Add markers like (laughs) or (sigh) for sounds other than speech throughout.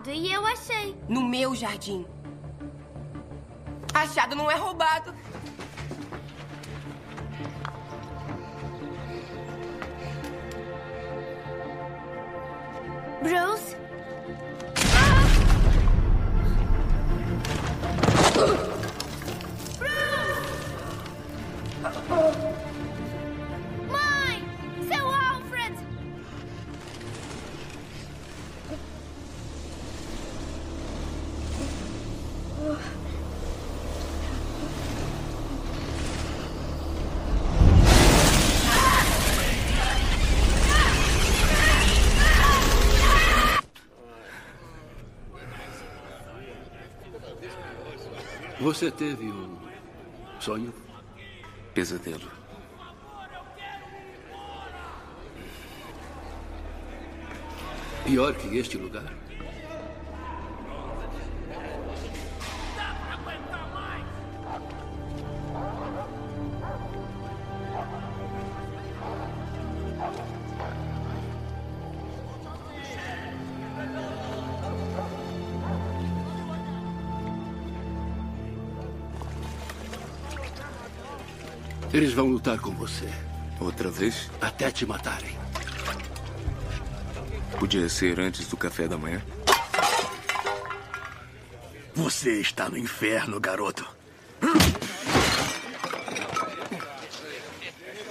roubado e eu achei. No meu jardim. Achado não é roubado. Você teve um sonho? Pesadelo. Pior que este lugar? Eles vão lutar com você. Outra vez? Até te matarem. Podia ser antes do café da manhã. Você está no inferno, garoto.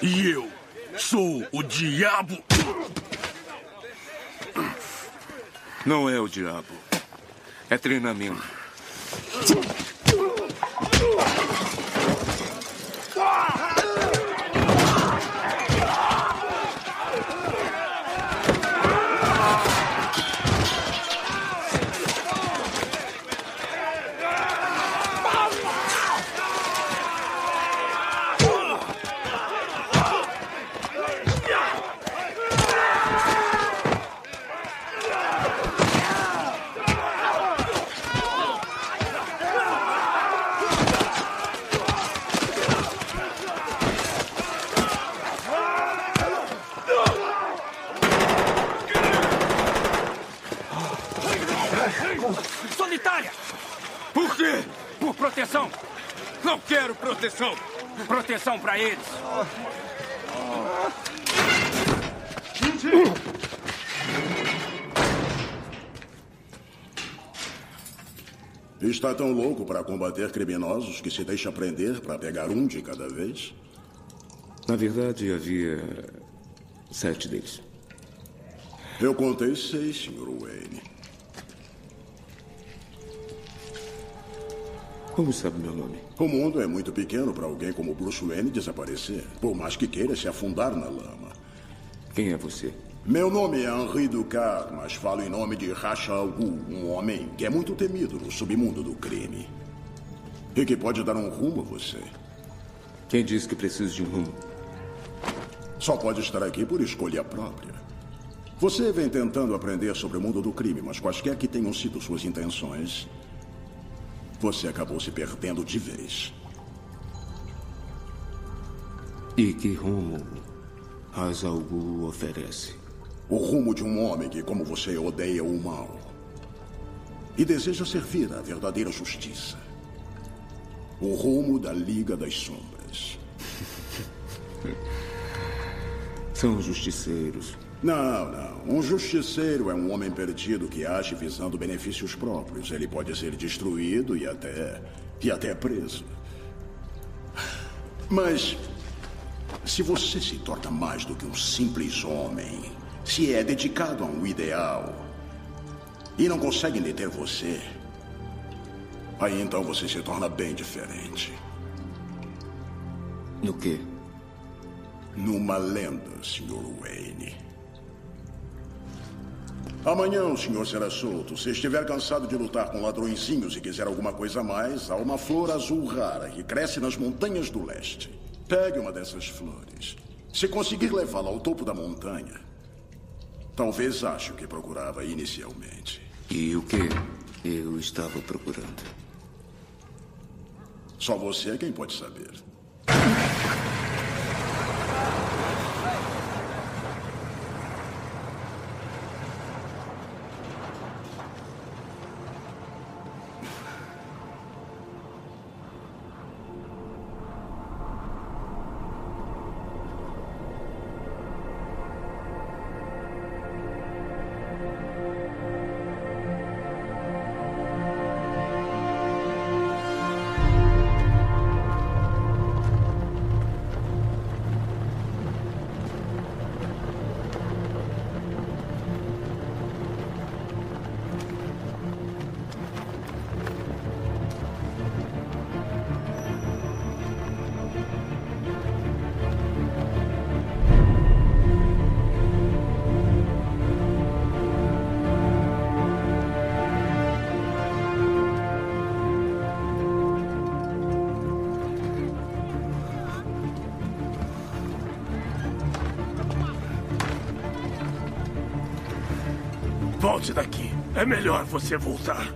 E eu sou o diabo. Não é o diabo. É treinamento. Solitária! Por quê? Por proteção. Não quero proteção. Proteção para eles. Está tão louco para combater criminosos que se deixa prender para pegar um de cada vez? Na verdade, havia sete deles. Eu contei seis, Sr. Wayne. Como sabe meu nome? O mundo é muito pequeno para alguém como Bruce Wayne desaparecer, por mais que queira se afundar na lama. Quem é você? Meu nome é Henri Ducar, mas falo em nome de Racha al Ghul, um homem que é muito temido no submundo do crime. E que pode dar um rumo a você. Quem diz que preciso de um rumo? Só pode estar aqui por escolha própria. Você vem tentando aprender sobre o mundo do crime, mas quaisquer que tenham sido suas intenções, você acabou se perdendo de vez. E que rumo Hazalgu oferece? O rumo de um homem que, como você, odeia o mal. E deseja servir à verdadeira justiça. O rumo da Liga das Sombras. (laughs) São justiceiros. Não, não. Um justiceiro é um homem perdido que age visando benefícios próprios. Ele pode ser destruído e até. e até preso. Mas. Se você se torna mais do que um simples homem, se é dedicado a um ideal e não conseguem deter você, aí então você se torna bem diferente. No quê? Numa lenda, Sr. Wayne. Amanhã o senhor será solto. Se estiver cansado de lutar com ladrõezinhos e quiser alguma coisa a mais, há uma flor azul rara que cresce nas montanhas do leste. Pegue uma dessas flores. Se conseguir levá-la ao topo da montanha, talvez ache o que procurava inicialmente. E o que eu estava procurando? Só você é quem pode saber. Melhor você voltar.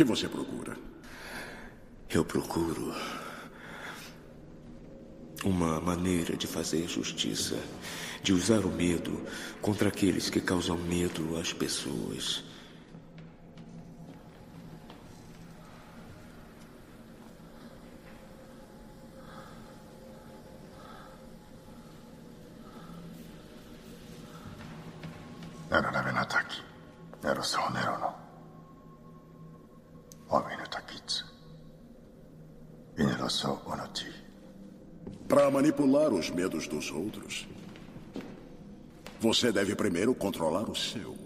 Que você procura? Eu procuro uma maneira de fazer justiça, de usar o medo contra aqueles que causam medo às pessoas. Era Navenataki. Era só Nerono. Homem Para manipular os medos dos outros, você deve primeiro controlar o seu.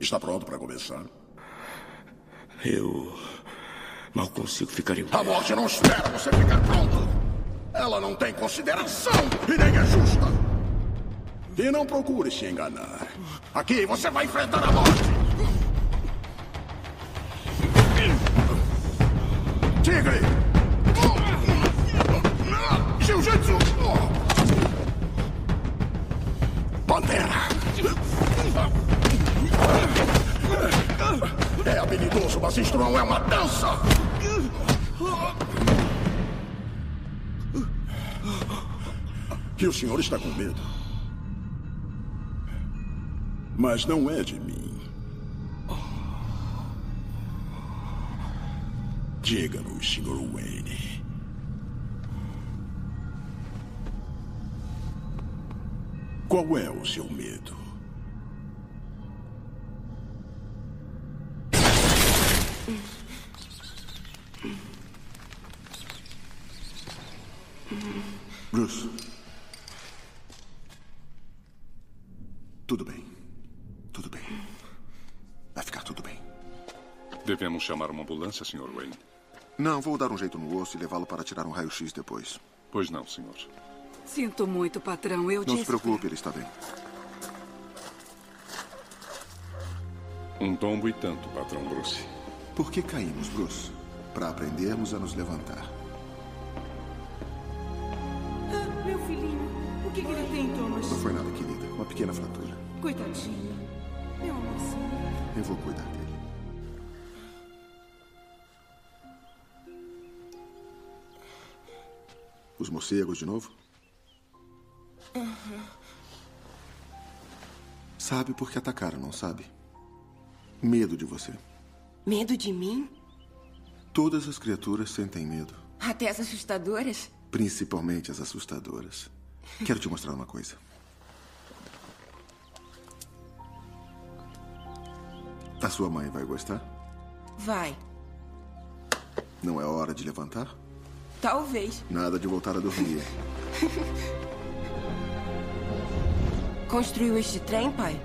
Está pronto para começar? Eu mal consigo ficar em pé. A morte não espera você ficar pronto. Ela não tem consideração e nem é justa. E não procure se enganar. Aqui você vai enfrentar a morte. Está com medo? Mas não é de mim. Diga-nos, Sr. Wayne. Qual é o seu medo? Devemos chamar uma ambulância, Sr. Wayne? não, vou dar um jeito no osso e levá-lo para tirar um raio-x depois. Pois não, senhor. Sinto muito, patrão. Eu Não disse. se preocupe, ele está bem. Um tombo e tanto, patrão Bruce. Por que caímos, Bruce? Para aprendermos a nos levantar. Meu filhinho. que, que ele tem, Thomas? Não foi nada, querida. Uma pequena fratura. Coitadinho. Meu amorzinho. Eu vou cuidar dele. Os morcegos de novo? Sabe por que atacaram, não sabe? Medo de você. Medo de mim? Todas as criaturas sentem medo. Até as assustadoras? Principalmente as assustadoras. Quero te mostrar uma coisa. A sua mãe vai gostar? Vai. Não é hora de levantar? Talvez. Nada de voltar a dormir. (laughs) Construiu este trem, pai?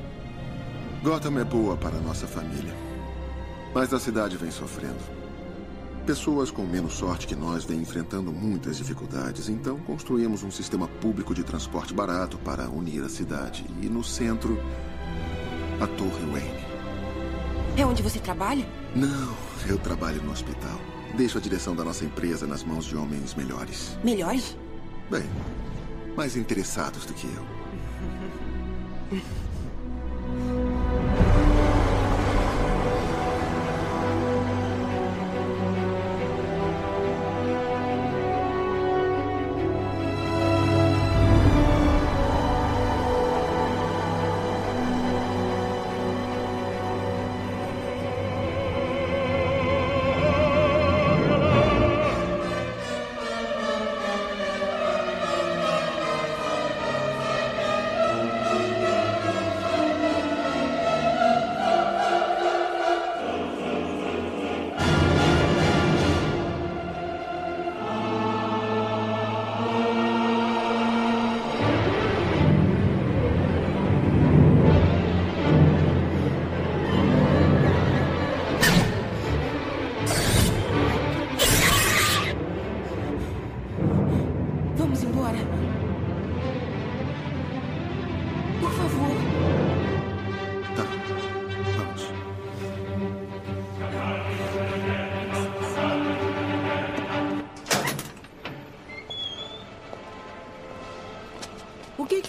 Gotham é boa para a nossa família. Mas a cidade vem sofrendo. Pessoas com menos sorte que nós vêm enfrentando muitas dificuldades, então construímos um sistema público de transporte barato para unir a cidade. E no centro, a Torre Wayne. É onde você trabalha? Não, eu trabalho no hospital. Deixo a direção da nossa empresa nas mãos de homens melhores. Melhores? Bem, mais interessados do que eu. (laughs)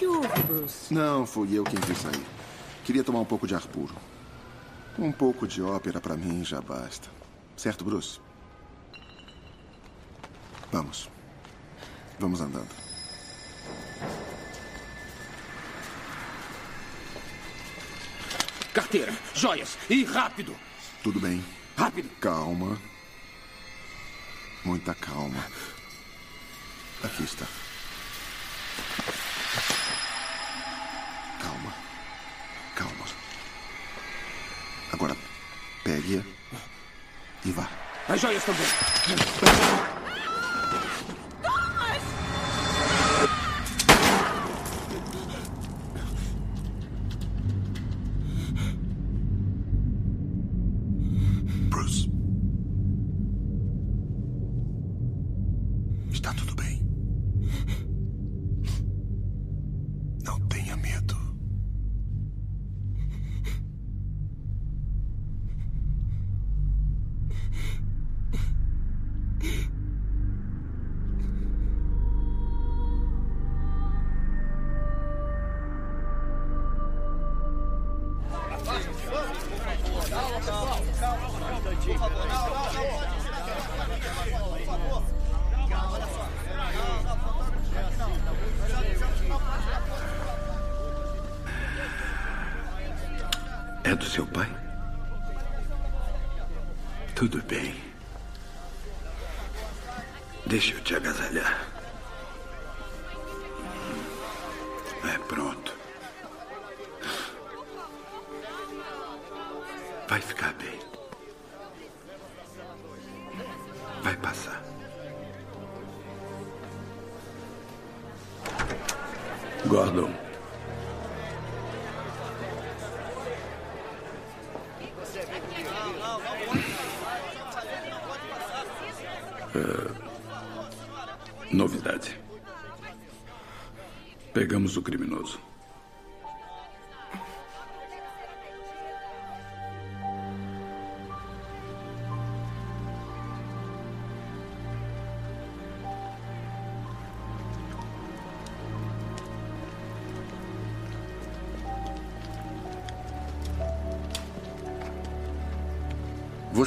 que que houve, Bruce? Não, fui eu quem quis sair. Queria tomar um pouco de ar puro. Um pouco de ópera para mim já basta. Certo, Bruce? Vamos. Vamos andando. Carteira, joias e rápido. Tudo bem. Rápido. Calma. Muita calma. Aqui está. As joias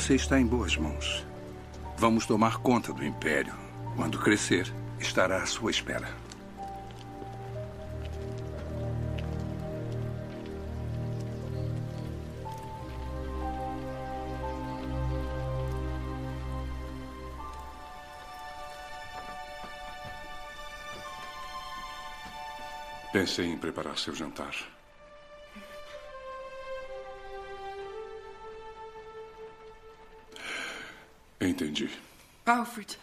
Você está em boas mãos. Vamos tomar conta do Império. Quando crescer, estará à sua espera. Pensei em preparar seu jantar. Entendi. Alfred,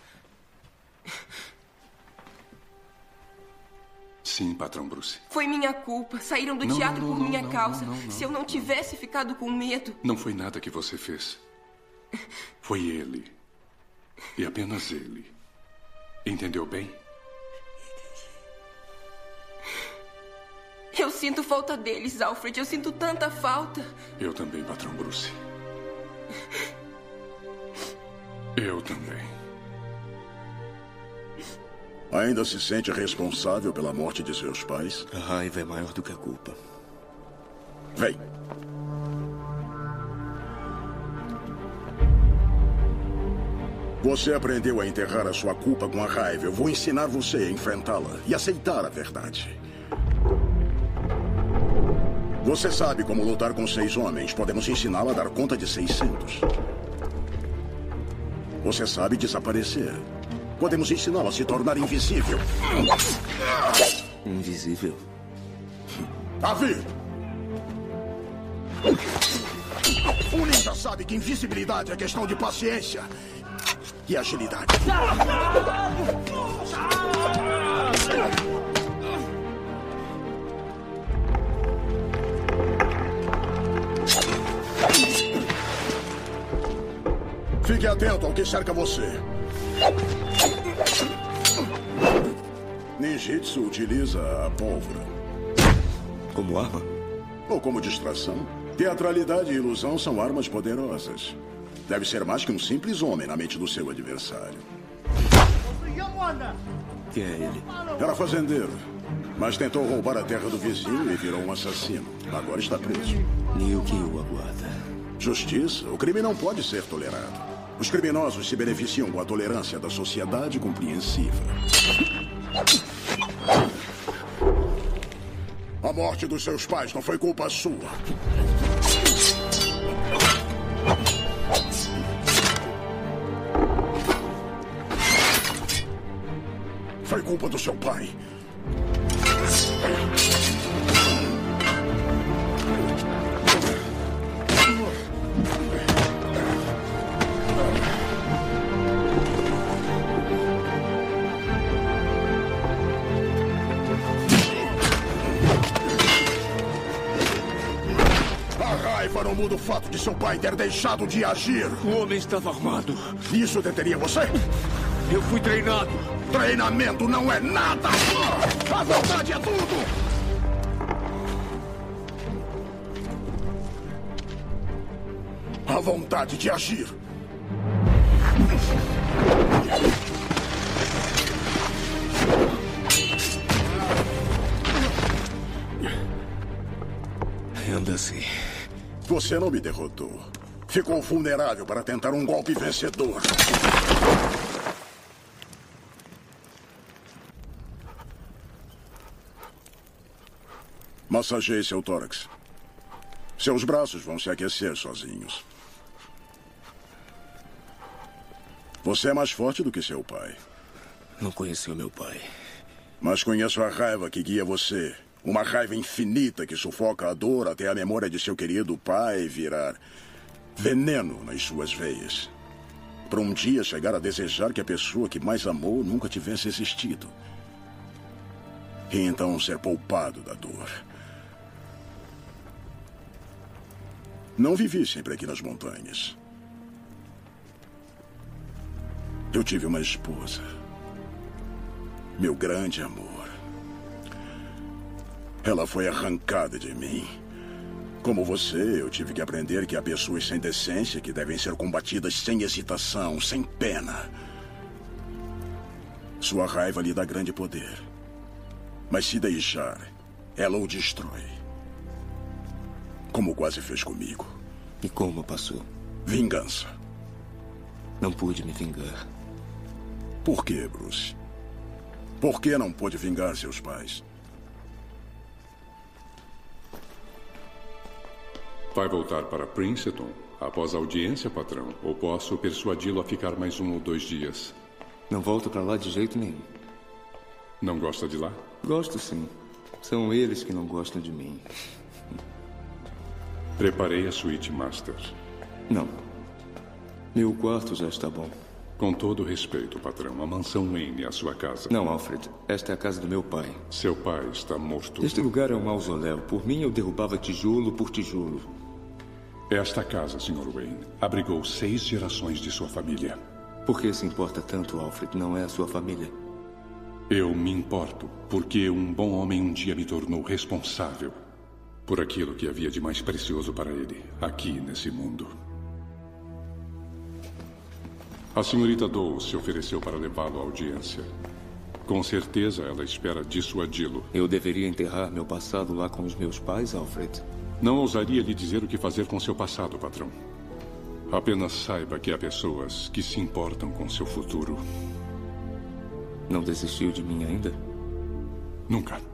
Sim, patrão Bruce. foi minha culpa. Saíram do Não, teatro não, por não, minha causa. Se eu não tivesse ficado com medo. Não foi nada que você fez. Foi ele. E apenas ele. Entendeu bem? Eu sinto falta deles, Alfred. Eu sinto tanta falta. Eu também, patrão Bruce. Eu também. Ainda se sente responsável pela morte de seus pais? A raiva é maior do que a culpa. Vem. Você aprendeu a enterrar a sua culpa com a raiva. Eu vou ensinar você a enfrentá-la e aceitar a verdade. Você sabe como lutar com seis homens. Podemos ensiná-la a dar conta de 600. Você sabe desaparecer. Podemos ensiná-la a se tornar invisível. Invisível? Davi! O ninja sabe que invisibilidade é questão de paciência e agilidade. Fique atento ao que cerca você. Ninjitsu utiliza a pólvora. Como arma? Ou como distração. Teatralidade e ilusão são armas poderosas. Deve ser mais que um simples homem na mente do seu adversário. Quem é ele? Era fazendeiro, mas tentou roubar a terra do vizinho e virou um assassino. Agora está preso. E o que o aguarda? Justiça? O crime não pode ser tolerado. Os criminosos se beneficiam com a tolerância da sociedade compreensiva. A morte dos seus pais não foi culpa sua. Foi culpa do seu pai. Fato de seu pai ter deixado de agir. O homem estava armado. Isso deteria você? Eu fui treinado. Treinamento não é nada! A vontade é tudo! A vontade de agir. Você não me derrotou. Ficou vulnerável para tentar um golpe vencedor. Massageie seu tórax. Seus braços vão se aquecer sozinhos. Você é mais forte do que seu pai. Não conheceu meu pai. Mas conheço a raiva que guia você. Uma raiva infinita que sufoca a dor até a memória de seu querido pai virar veneno nas suas veias. Para um dia chegar a desejar que a pessoa que mais amou nunca tivesse existido. E então ser poupado da dor. Não vivi sempre aqui nas montanhas. Eu tive uma esposa. Meu grande amor. Ela foi arrancada de mim. Como você, eu tive que aprender que há pessoas sem decência que devem ser combatidas sem hesitação, sem pena. Sua raiva lhe dá grande poder. Mas se deixar, ela o destrói. Como quase fez comigo. E como passou? Vingança. Não pude me vingar. Por que, Bruce? Por que não pôde vingar seus pais? Vai voltar para Princeton após a audiência, patrão? Ou posso persuadi-lo a ficar mais um ou dois dias? Não volto para lá de jeito nenhum. Não gosta de lá? Gosto sim. São eles que não gostam de mim. Preparei a suíte master. Não. Meu quarto já está bom. Com todo respeito, patrão, a mansão Wayne é a sua casa. Não, Alfred. Esta é a casa do meu pai. Seu pai está morto. Este lugar é um mausoléu. Por mim, eu derrubava tijolo por tijolo. Esta casa, Sr. Wayne, abrigou seis gerações de sua família. Por que se importa tanto, Alfred? Não é a sua família? Eu me importo porque um bom homem um dia me tornou responsável por aquilo que havia de mais precioso para ele aqui nesse mundo. A senhorita Doe se ofereceu para levá-lo à audiência. Com certeza ela espera dissuadi-lo. Eu deveria enterrar meu passado lá com os meus pais, Alfred? Não ousaria lhe dizer o que fazer com seu passado, patrão. Apenas saiba que há pessoas que se importam com seu futuro. Não desistiu de mim ainda? Nunca.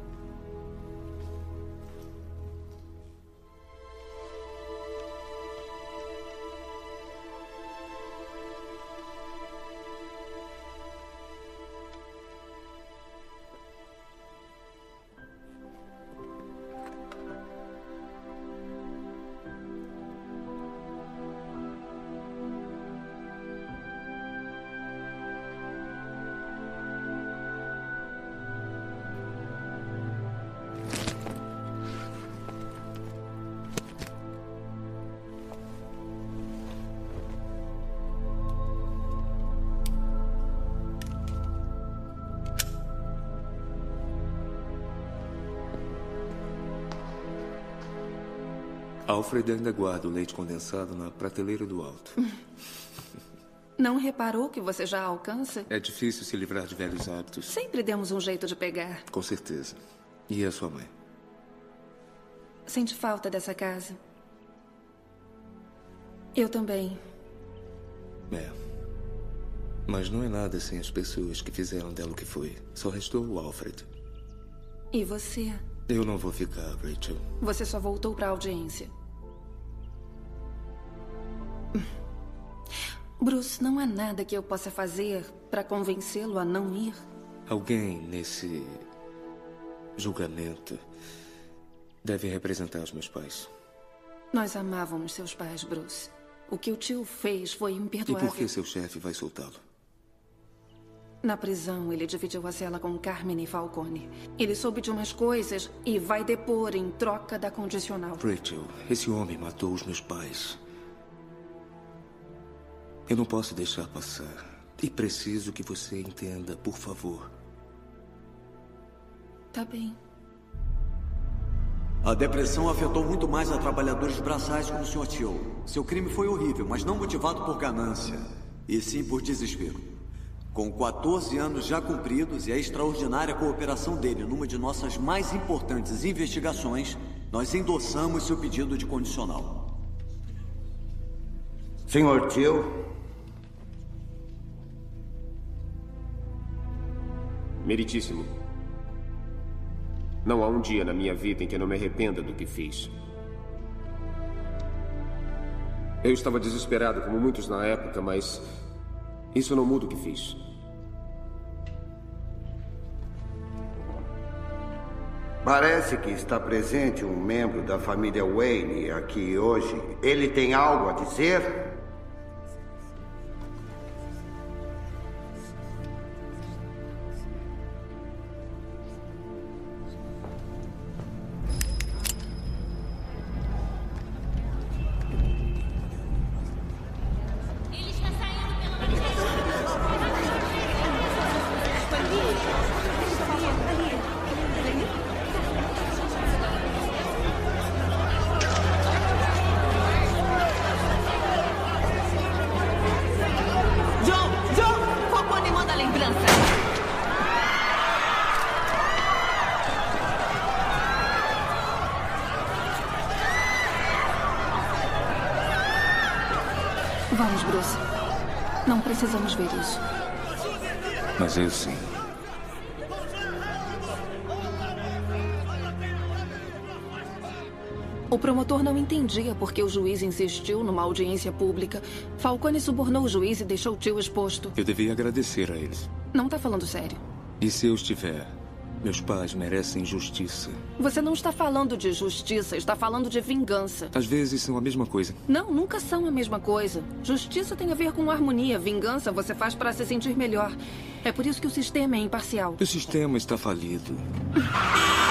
Alfred ainda guarda o leite condensado na prateleira do alto. (laughs) Não reparou que você já alcança? É difícil se livrar de velhos hábitos. Sempre demos um jeito de pegar. Com certeza. E a sua mãe? Sente falta dessa casa? Eu também. É. Mas não é nada sem as pessoas que fizeram dela o que foi. Só restou o Alfred. E você? Eu não vou ficar, Rachel. Você só voltou para a audiência. Bruce, não há nada que eu possa fazer para convencê-lo a não ir? Alguém nesse julgamento deve representar os meus pais. Nós amávamos seus pais, Bruce. O que o tio fez foi E imperdoável. por que seu chefe vai soltá-lo? Na prisão, ele dividiu a cela com Carmine Falcone. Ele soube de umas coisas e vai depor em troca da condicional. Rachel, esse homem matou os meus pais. Eu não posso deixar passar. E preciso que você entenda, por favor. Tá bem. A depressão afetou muito mais a trabalhadores braçais como o Sr. Tio. Seu crime foi horrível, mas não motivado por ganância, e sim por desespero. Com 14 anos já cumpridos e a extraordinária cooperação dele numa de nossas mais importantes investigações, nós endossamos seu pedido de condicional. Senhor Tio. Meritíssimo. Não há um dia na minha vida em que eu não me arrependa do que fiz. Eu estava desesperado, como muitos na época, mas isso não muda o que fiz. Parece que está presente um membro da família Wayne aqui hoje. Ele tem algo a dizer? Precisamos ver isso. Mas eu sim. O promotor não entendia por que o juiz insistiu numa audiência pública. Falcone subornou o juiz e deixou o tio exposto. Eu devia agradecer a eles. Não tá falando sério. E se eu estiver? Meus pais merecem justiça. Você não está falando de justiça, está falando de vingança. Às vezes são a mesma coisa. Não, nunca são a mesma coisa. Justiça tem a ver com harmonia. Vingança você faz para se sentir melhor. É por isso que o sistema é imparcial. O sistema está falido. (laughs)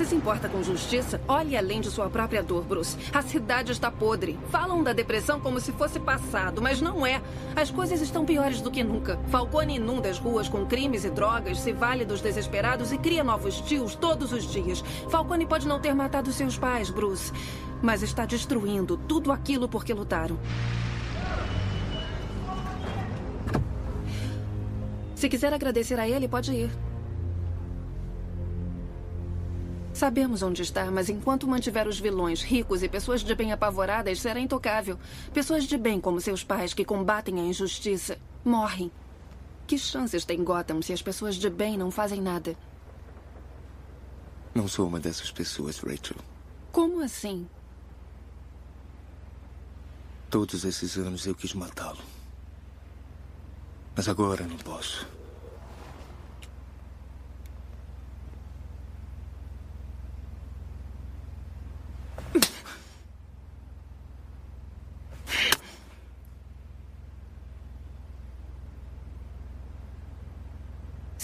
Você se importa com justiça? Olhe além de sua própria dor, Bruce. A cidade está podre. Falam da depressão como se fosse passado, mas não é. As coisas estão piores do que nunca. Falcone inunda as ruas com crimes e drogas, se vale dos desesperados e cria novos tios todos os dias. Falcone pode não ter matado seus pais, Bruce, mas está destruindo tudo aquilo por que lutaram. Se quiser agradecer a ele, pode ir. Sabemos onde está, mas enquanto mantiver os vilões ricos e pessoas de bem apavoradas, será intocável. Pessoas de bem, como seus pais, que combatem a injustiça, morrem. Que chances tem Gotham se as pessoas de bem não fazem nada? Não sou uma dessas pessoas, Rachel. Como assim? Todos esses anos eu quis matá-lo. Mas agora não posso.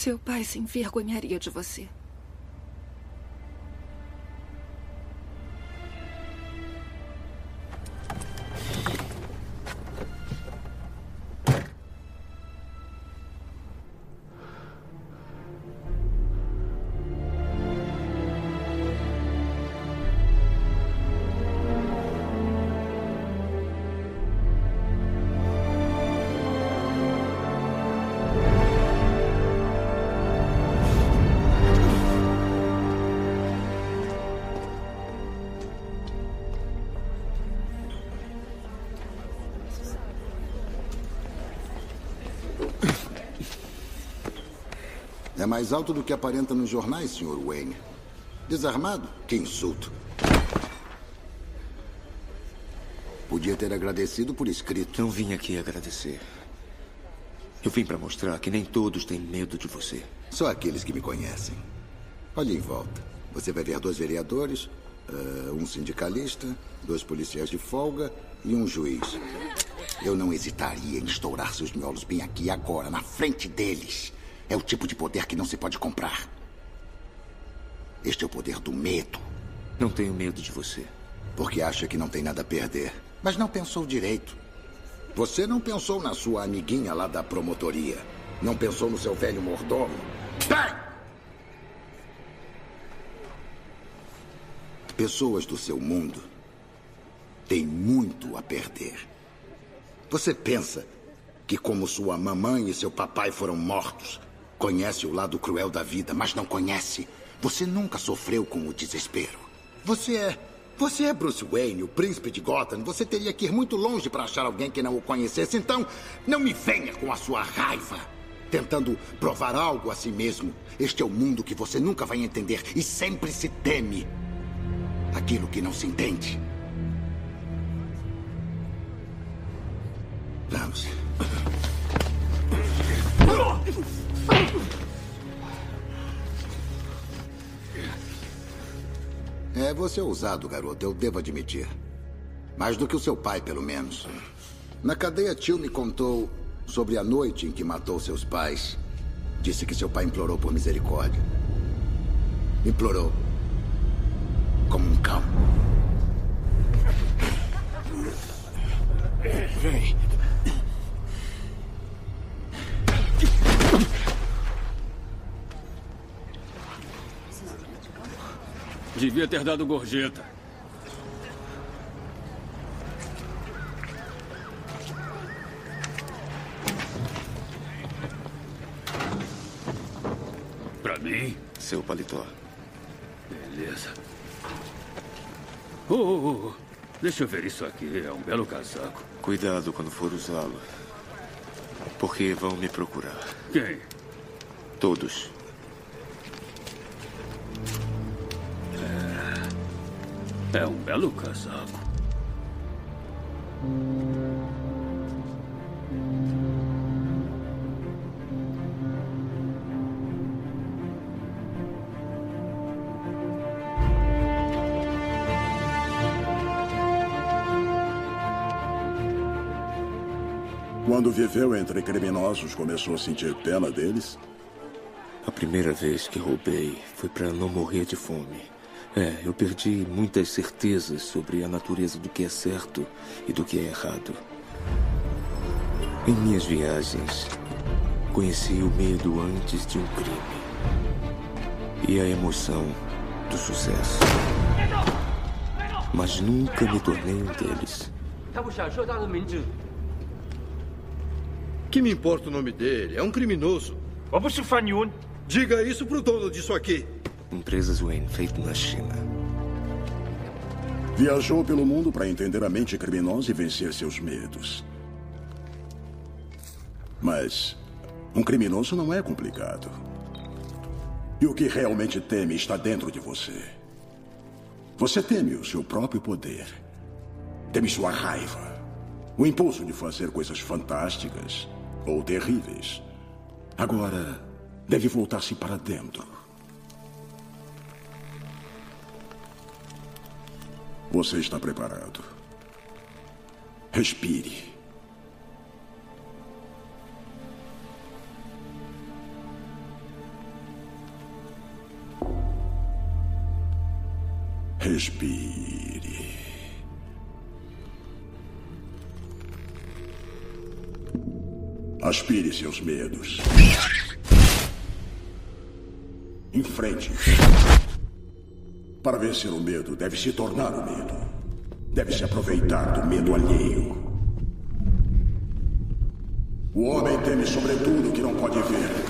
Seu pai se envergonharia de você. É mais alto do que aparenta nos jornais, Sr. Wayne. Desarmado? Que insulto. Podia ter agradecido por escrito. Não vim aqui agradecer. Eu vim para mostrar que nem todos têm medo de você. Só aqueles que me conhecem. Olhe em volta. Você vai ver dois vereadores, uh, um sindicalista, dois policiais de folga e um juiz. Eu não hesitaria em estourar seus miolos bem aqui agora, na frente deles. É o tipo de poder que não se pode comprar. Este é o poder do medo. Não tenho medo de você. Porque acha que não tem nada a perder. Mas não pensou direito. Você não pensou na sua amiguinha lá da promotoria. Não pensou no seu velho mordomo. Bem! Pessoas do seu mundo têm muito a perder. Você pensa que, como sua mamãe e seu papai foram mortos, conhece o lado cruel da vida, mas não conhece. Você nunca sofreu com o desespero. Você é. Você é Bruce Wayne, o príncipe de Gotham. Você teria que ir muito longe para achar alguém que não o conhecesse. Então, não me venha com a sua raiva. Tentando provar algo a si mesmo. Este é o mundo que você nunca vai entender e sempre se teme. Aquilo que não se entende. Vamos. É, você é ousado, garoto, eu devo admitir. Mais do que o seu pai, pelo menos. Na cadeia, tio me contou sobre a noite em que matou seus pais. Disse que seu pai implorou por misericórdia. Implorou. Como um cão. Vem. Devia ter dado gorjeta. Pra mim? Seu paletó. Beleza. Oh, oh, oh. Deixa eu ver isso aqui. É um belo casaco. Cuidado quando for usá-lo. Porque vão me procurar. Quem? Todos. Belo casaco. Quando viveu entre criminosos, começou a sentir pena deles? A primeira vez que roubei foi para não morrer de fome. É, eu perdi muitas certezas sobre a natureza do que é certo e do que é errado. Em minhas viagens, conheci o medo antes de um crime e a emoção do sucesso. Mas nunca me tornei um deles. Que me importa o nome dele? É um criminoso. Diga isso pro dono disso aqui. Empresas Wayne, feito na China. Viajou pelo mundo para entender a mente criminosa e vencer seus medos. Mas um criminoso não é complicado. E o que realmente teme está dentro de você. Você teme o seu próprio poder. Teme sua raiva. O impulso de fazer coisas fantásticas ou terríveis. Agora, deve voltar-se para dentro. Você está preparado. Respire. Respire. Aspire seus medos. Enfrente. Para vencer o medo, deve se tornar o medo. Deve se aproveitar do medo alheio. O homem teme sobretudo o que não pode ver.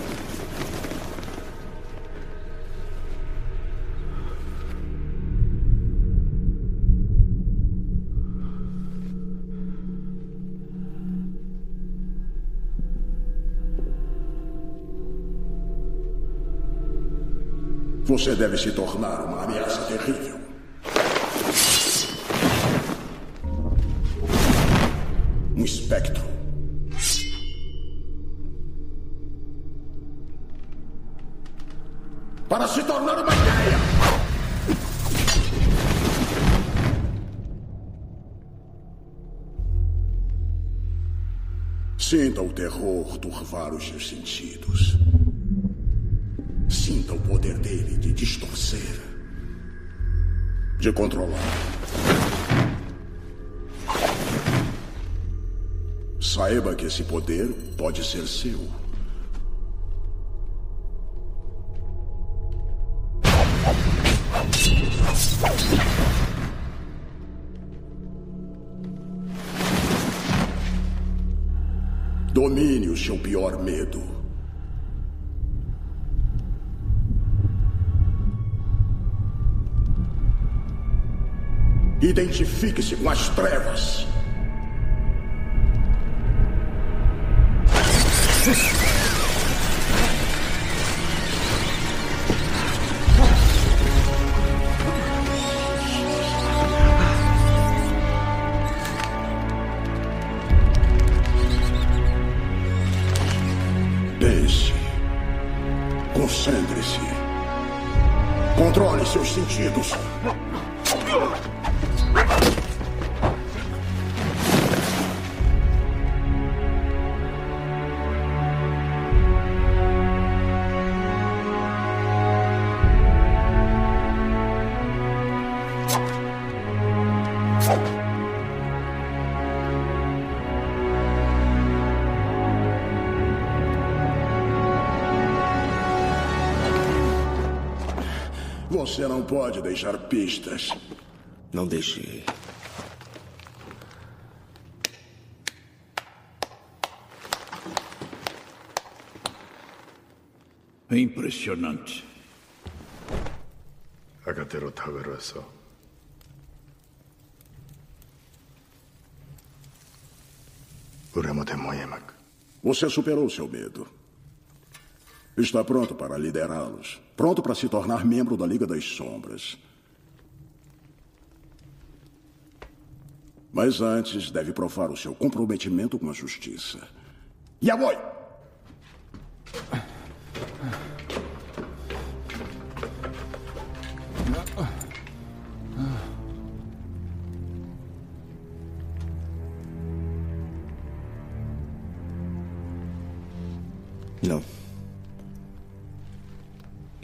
Você deve se tornar uma ameaça terrível. Um espectro. Para se tornar uma ideia. Sinta o terror turvar os seus sentidos. Sinta o poder dele de distorcer, de controlar. Saiba que esse poder pode ser seu. Domine o seu pior medo. Identifique-se com as trevas. Pense. Concentre-se. Controle seus sentidos. pode deixar pistas. Não deixei. É impressionante. 아가대로 다 걸었어. Você superou seu medo. Está pronto para liderá-los. Pronto para se tornar membro da Liga das Sombras. Mas antes deve provar o seu comprometimento com a justiça. Yaboy! Não.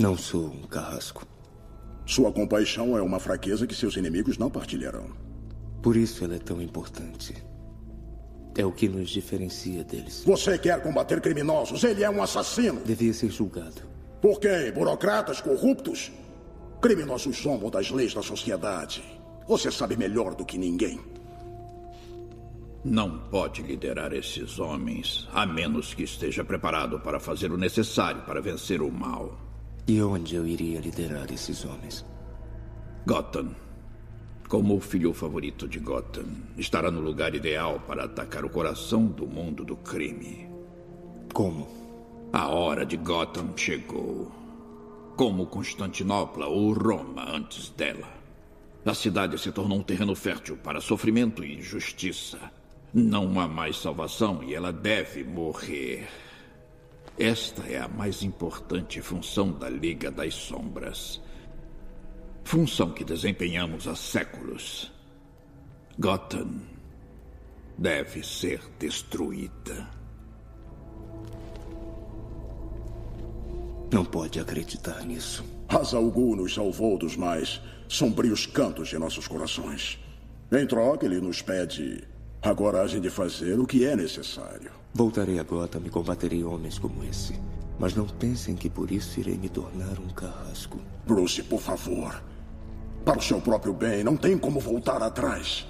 Não sou um carrasco. Sua compaixão é uma fraqueza que seus inimigos não partilharão. Por isso ela é tão importante. É o que nos diferencia deles. Você quer combater criminosos? Ele é um assassino. Devia ser julgado. Por quem? Burocratas corruptos? Criminosos zombam das leis da sociedade. Você sabe melhor do que ninguém. Não pode liderar esses homens, a menos que esteja preparado para fazer o necessário para vencer o mal. E onde eu iria liderar esses homens? Gotham. Como o filho favorito de Gotham, estará no lugar ideal para atacar o coração do mundo do crime. Como? A hora de Gotham chegou. Como Constantinopla ou Roma antes dela. A cidade se tornou um terreno fértil para sofrimento e injustiça. Não há mais salvação e ela deve morrer. Esta é a mais importante função da Liga das Sombras. Função que desempenhamos há séculos. Gotham deve ser destruída. Não pode acreditar nisso. Hazalgu nos salvou dos mais sombrios cantos de nossos corações. Em troca, ele nos pede a coragem de fazer o que é necessário. Voltarei a Gotham e combaterei homens como esse. Mas não pensem que por isso irei me tornar um carrasco. Bruce, por favor. Para o seu próprio bem, não tem como voltar atrás.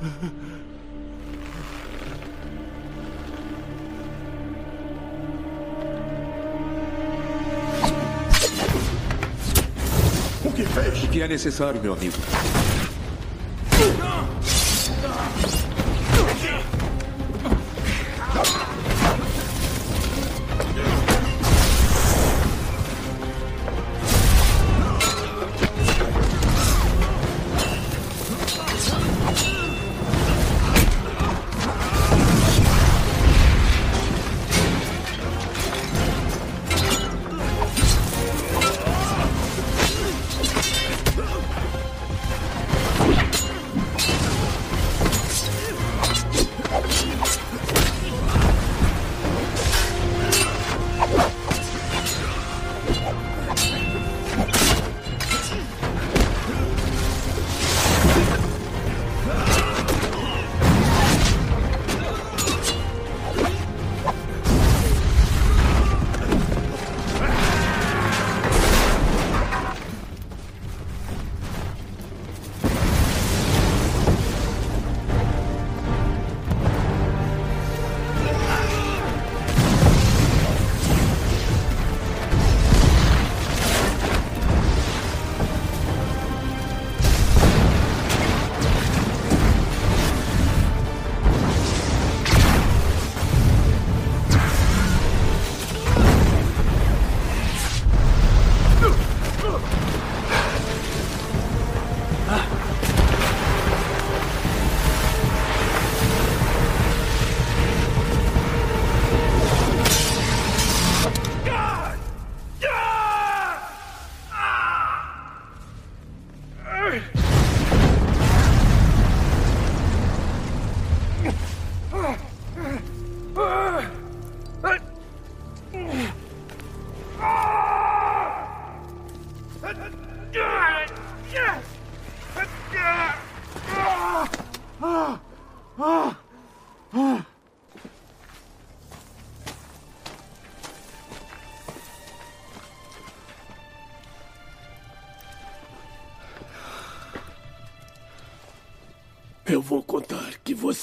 O que fez? O que é necessário, meu amigo?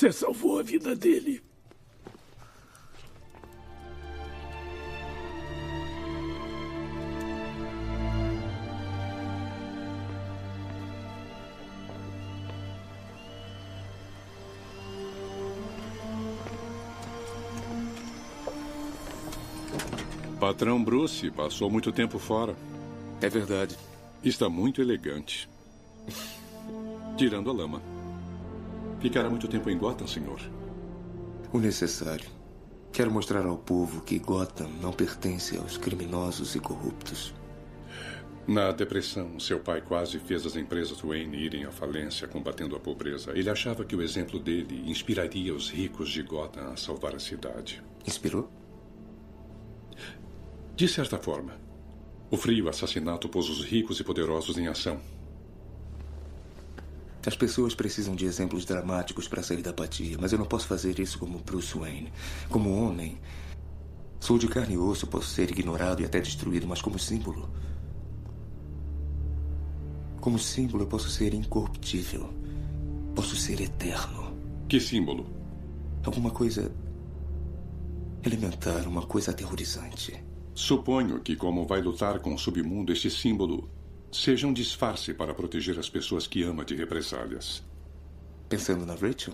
Você salvou a vida dele. Patrão Bruce passou muito tempo fora. É verdade. Está muito elegante. Tirando a lama. Ficará muito tempo em Gotham, senhor? O necessário. Quero mostrar ao povo que Gotham não pertence aos criminosos e corruptos. Na depressão, seu pai quase fez as empresas Wayne irem à falência combatendo a pobreza. Ele achava que o exemplo dele inspiraria os ricos de Gotham a salvar a cidade. Inspirou? De certa forma. O frio assassinato pôs os ricos e poderosos em ação. As pessoas precisam de exemplos dramáticos para sair da apatia, mas eu não posso fazer isso como Bruce Wayne. Como homem, sou de carne e osso, posso ser ignorado e até destruído, mas como símbolo. Como símbolo, eu posso ser incorruptível. Posso ser eterno. Que símbolo? Alguma coisa elementar, uma coisa aterrorizante. Suponho que, como vai lutar com o submundo, este símbolo seja um disfarce para proteger as pessoas que ama de represálias. Pensando na Rachel?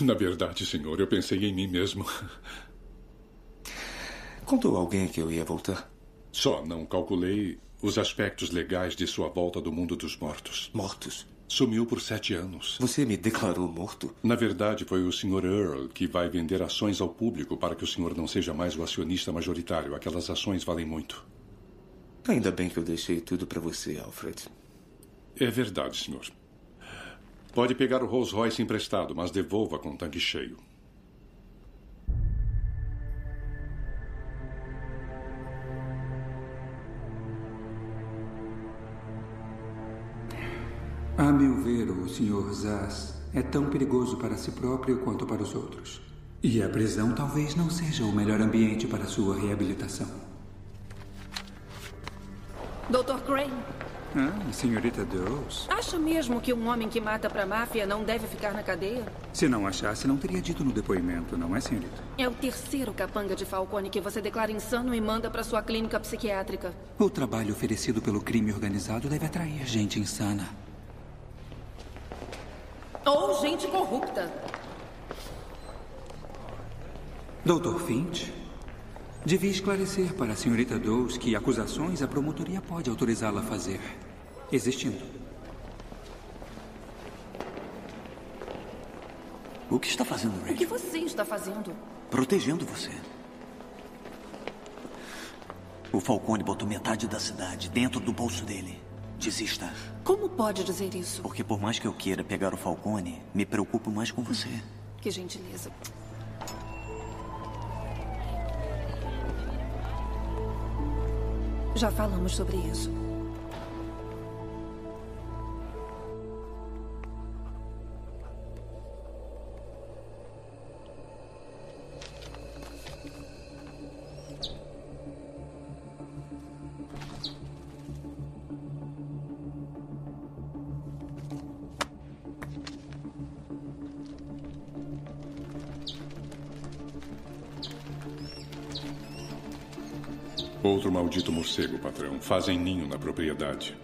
Na verdade, senhor, eu pensei em mim mesmo. Contou alguém que eu ia voltar? Só não calculei os aspectos legais de sua volta do mundo dos mortos. Mortos? Sumiu por sete anos. Você me declarou morto? Na verdade, foi o Sr. Earl que vai vender ações ao público para que o senhor não seja mais o acionista majoritário. Aquelas ações valem muito. Ainda bem que eu deixei tudo para você, Alfred. É verdade, senhor. Pode pegar o Rolls Royce emprestado, mas devolva com o tanque cheio. A meu ver, o Sr. Zaz é tão perigoso para si próprio quanto para os outros. E a prisão talvez não seja o melhor ambiente para sua reabilitação. Dr. Crane, Ah, senhorita Dawes. acha mesmo que um homem que mata pra máfia não deve ficar na cadeia? Se não achasse, não teria dito no depoimento, não é, senhorita? É o terceiro capanga de Falcone que você declara insano e manda pra sua clínica psiquiátrica. O trabalho oferecido pelo crime organizado deve atrair gente insana. Ou gente corrupta. Dr. Finch, devia esclarecer para a senhorita Dawes que acusações a promotoria pode autorizá-la a fazer, existindo. O que está fazendo, O Rachel? que você está fazendo? Protegendo você. O Falcone botou metade da cidade dentro do bolso dele. Desista. Como pode dizer isso? Porque por mais que eu queira pegar o Falcone, me preocupo mais com você. Que gentileza. Já falamos sobre isso. Maldito morcego, patrão. Fazem ninho na propriedade.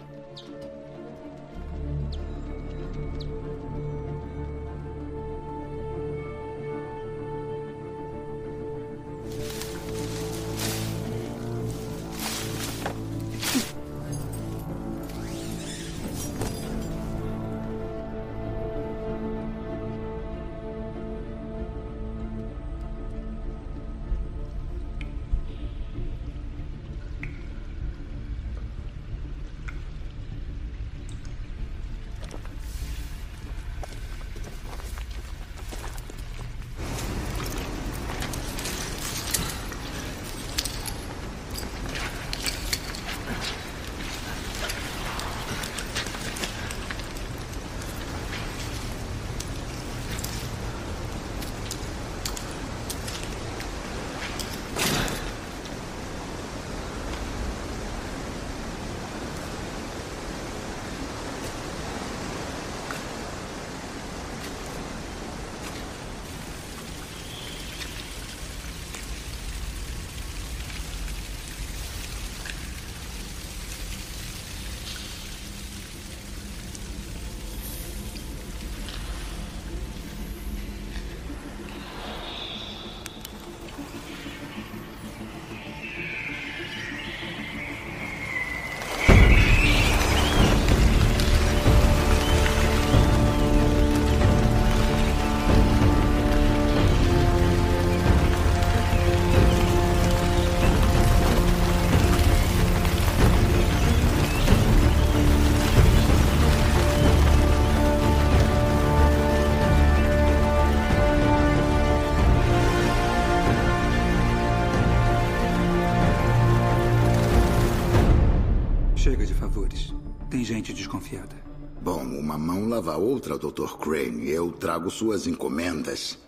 Lava a outra, Dr. Crane. Eu trago suas encomendas.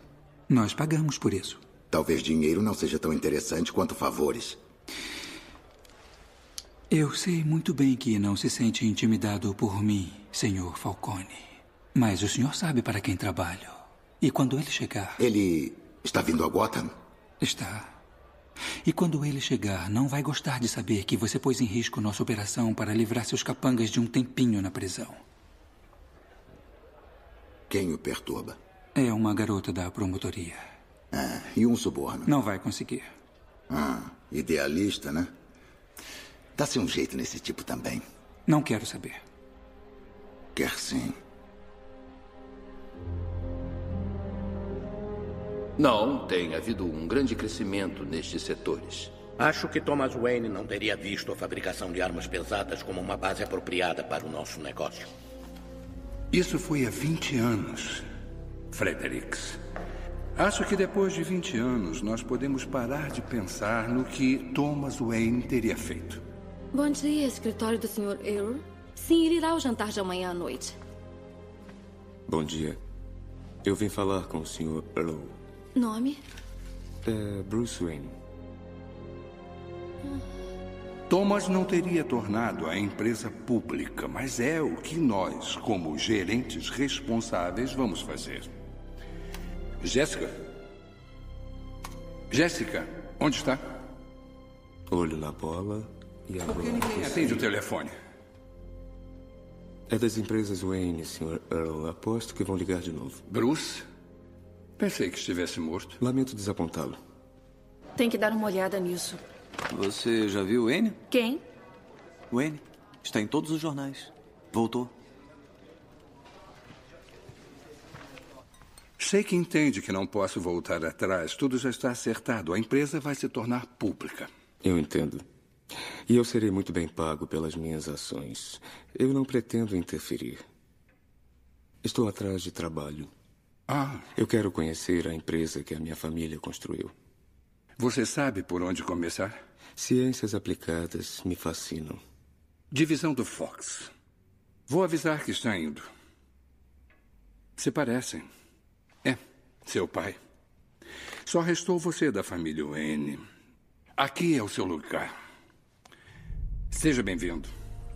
Nós pagamos por isso. Talvez dinheiro não seja tão interessante quanto favores. Eu sei muito bem que não se sente intimidado por mim, senhor Falcone. Mas o senhor sabe para quem trabalho. E quando ele chegar. Ele está vindo a Gotham? Está. E quando ele chegar, não vai gostar de saber que você pôs em risco nossa operação para livrar seus capangas de um tempinho na prisão. Quem o perturba? É uma garota da promotoria. Ah, e um suborno? Não vai conseguir. Ah, idealista, né? Dá-se um jeito nesse tipo também. Não quero saber. Quer sim. Não, tem havido um grande crescimento nestes setores. Acho que Thomas Wayne não teria visto a fabricação de armas pesadas como uma base apropriada para o nosso negócio. Isso foi há 20 anos, Fredericks. Acho que depois de 20 anos nós podemos parar de pensar no que Thomas Wayne teria feito. Bom dia, escritório do Sr. Earl. Sim, ele irá ao jantar de amanhã à noite. Bom dia. Eu vim falar com o Sr. Earl. Nome? É Bruce Wayne. Thomas não teria tornado a empresa pública, mas é o que nós, como gerentes responsáveis, vamos fazer. Jéssica? Jéssica, onde está? Olho na bola e a Por que ninguém atende o telefone? É das empresas Wayne, Sr. Earl. Aposto que vão ligar de novo. Bruce? Pensei que estivesse morto. Lamento desapontá-lo. Tem que dar uma olhada nisso. Você já viu Wayne? Quem? Wayne. Está em todos os jornais. Voltou. Sei que entende que não posso voltar atrás. Tudo já está acertado. A empresa vai se tornar pública. Eu entendo. E eu serei muito bem pago pelas minhas ações. Eu não pretendo interferir. Estou atrás de trabalho. Ah. Eu quero conhecer a empresa que a minha família construiu. Você sabe por onde começar? Ciências aplicadas me fascinam. Divisão do Fox. Vou avisar que está indo. Se parecem. É, seu pai. Só restou você da família Wayne. Aqui é o seu lugar. Seja bem-vindo.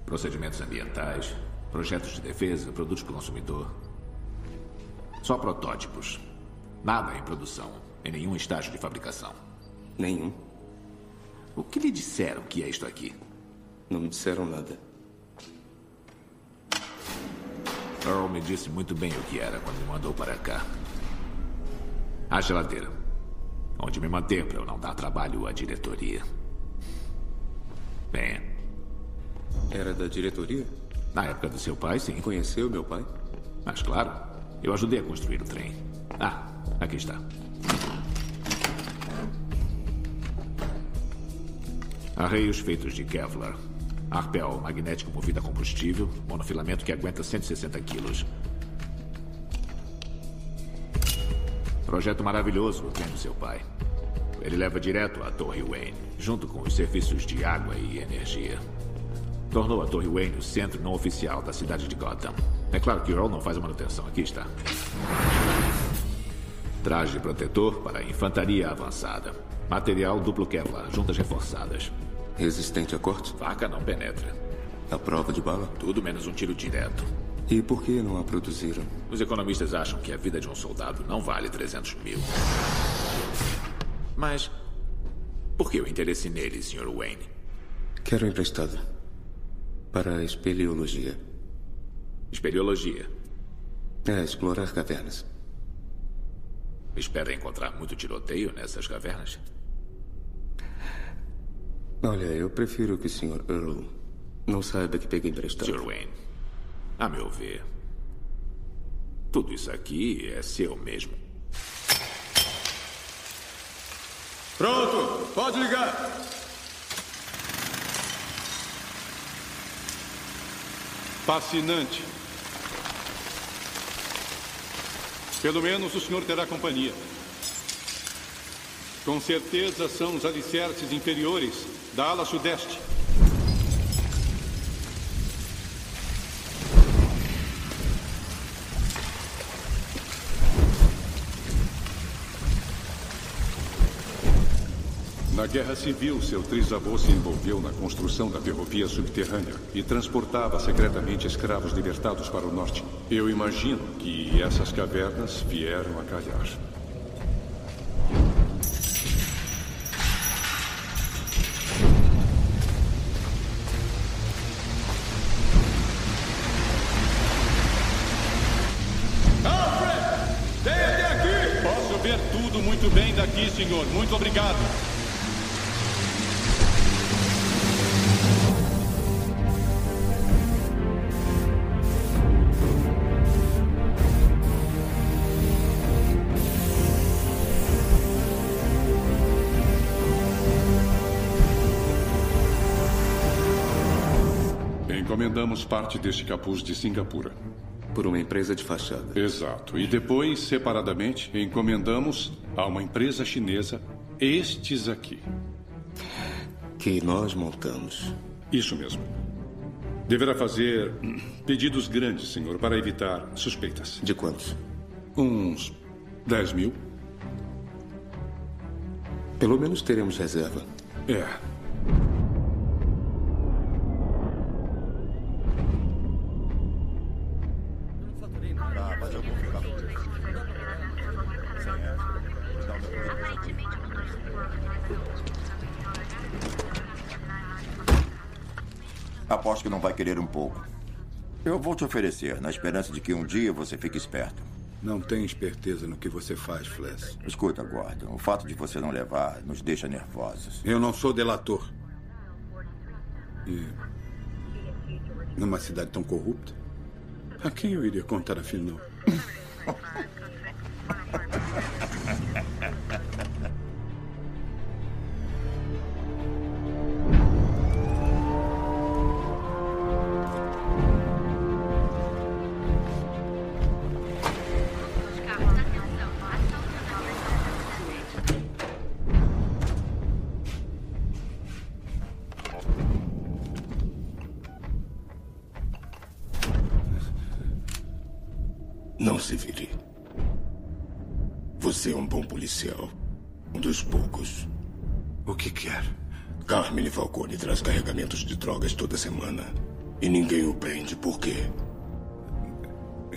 Procedimentos ambientais, projetos de defesa, produtos para o consumidor. Só protótipos. Nada em produção, em nenhum estágio de fabricação. Nenhum. O que lhe disseram que é isto aqui? Não me disseram nada. Earl me disse muito bem o que era quando me mandou para cá. A geladeira. Onde me manter para eu não dar trabalho à diretoria. Bem. Era da diretoria? Na época do seu pai, sim. Conheceu meu pai? Mas claro. Eu ajudei a construir o trem. Ah, aqui está. Arreios feitos de Kevlar. Arpel magnético movido a combustível. Monofilamento que aguenta 160 quilos. Projeto maravilhoso trem do seu pai. Ele leva direto à Torre Wayne, junto com os serviços de água e energia. Tornou a Torre Wayne o centro não oficial da cidade de Gotham. É claro que Earl não faz a manutenção. Aqui está. Traje protetor para infantaria avançada. Material duplo Kevlar, juntas reforçadas. Resistente a corte? Faca não penetra. A prova de bala? Tudo menos um tiro direto. E por que não a produziram? Os economistas acham que a vida de um soldado não vale 300 mil. Mas por que o interesse nele, Sr. Wayne? Quero emprestado. Para a espeleologia. Espeleologia? É, explorar cavernas. Espera encontrar muito tiroteio nessas cavernas? Olha, eu prefiro que o Sr. Earl não saiba que peguei emprestado. Sr. Wayne, a meu ver, tudo isso aqui é seu mesmo. Pronto, pode ligar. Fascinante. Pelo menos o senhor terá companhia. Com certeza são os alicerces inferiores da ala sudeste. Na Guerra Civil, seu trisavô se envolveu na construção da ferrovia subterrânea e transportava secretamente escravos libertados para o norte. Eu imagino que essas cavernas vieram a calhar. Muito bem daqui, senhor. Muito obrigado. Encomendamos parte deste capuz de Singapura. Por uma empresa de fachada. Exato. E depois, separadamente, encomendamos a uma empresa chinesa estes aqui. Que nós montamos. Isso mesmo. Deverá fazer pedidos grandes, senhor, para evitar suspeitas. De quantos? Uns 10 mil. Pelo menos teremos reserva. É. Aposto que não vai querer um pouco. Eu vou te oferecer, na esperança de que um dia você fique esperto. Não tem esperteza no que você faz, Flash. Escuta, Gordon. O fato de você não levar nos deixa nervosos. Eu não sou delator. E. Numa cidade tão corrupta, a quem eu iria contar afinal? (laughs)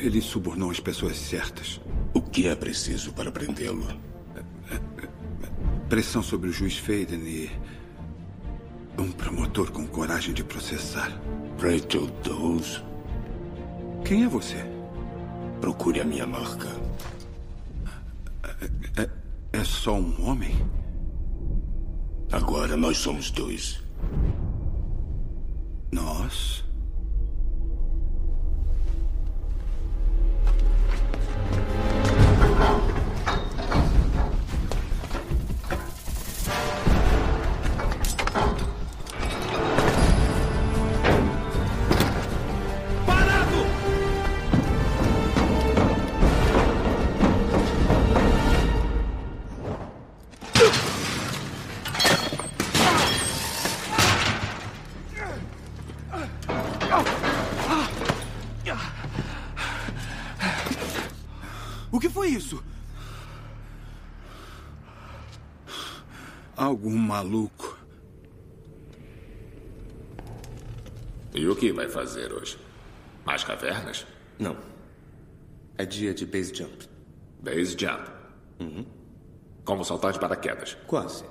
Ele subornou as pessoas certas. O que é preciso para prendê-lo? Pressão sobre o juiz Faden e. Um promotor com coragem de processar. Rachel Dawes. Quem é você? Procure a minha marca. É, é só um homem? Agora nós somos dois. Nós? Maluco. E o que vai fazer hoje? Mais cavernas? Não. É dia de base jump. Base jump? Uhum. Como saltar de paraquedas? Quase.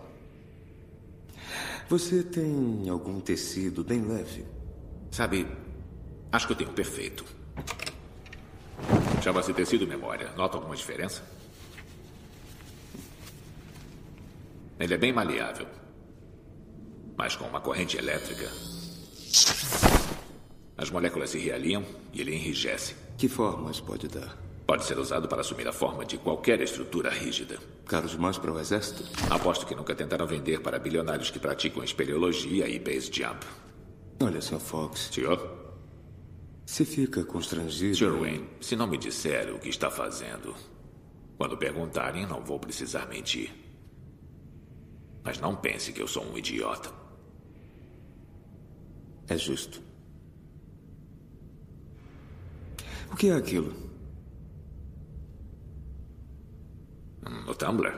Você tem algum tecido bem leve? Sabe, acho que eu tenho um perfeito. Chama-se tecido memória. Nota alguma diferença? Ele é bem maleável. Mas com uma corrente elétrica. As moléculas se realinham e ele enrijece. Que formas pode dar? Pode ser usado para assumir a forma de qualquer estrutura rígida. Caro demais para o exército? Aposto que nunca tentaram vender para bilionários que praticam espeleologia e base jump. Olha, Sr. Fox. Senhor? Se fica constrangido. Sr. Wayne, se não me disser o que está fazendo, quando perguntarem, não vou precisar mentir. Mas não pense que eu sou um idiota. É justo. O que é aquilo? No Tumblr?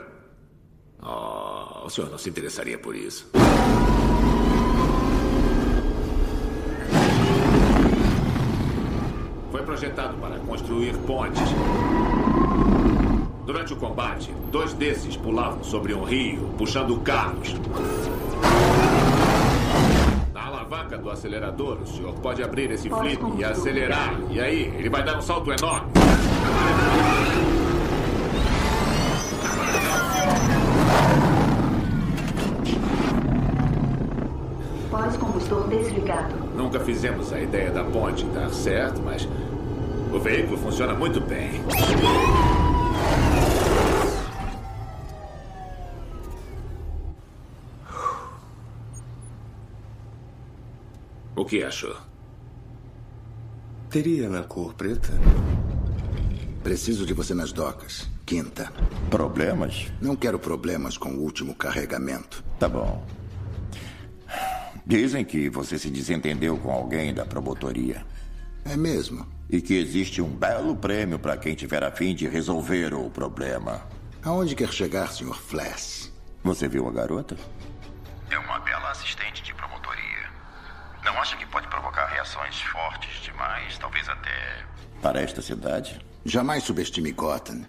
Oh, o senhor não se interessaria por isso. Foi projetado para construir pontes. Durante o combate, dois desses pulavam sobre um rio, puxando carros. Na alavanca do acelerador, o senhor pode abrir esse flip e acelerar. E aí, ele vai dar um salto enorme. Pós-combustor desligado. Nunca fizemos a ideia da ponte dar certo, mas o veículo funciona muito bem. O que achou? Teria na cor preta? Preciso de você nas docas. Quinta. Problemas? Não quero problemas com o último carregamento. Tá bom. Dizem que você se desentendeu com alguém da promotoria. É mesmo? E que existe um belo prêmio para quem tiver a fim de resolver o problema. Aonde quer chegar, Sr. Flass? Você viu a garota? É uma bela assistente de promotoria. Não acha que pode provocar reações fortes demais? Talvez até. Para esta cidade? Jamais subestime Gotham.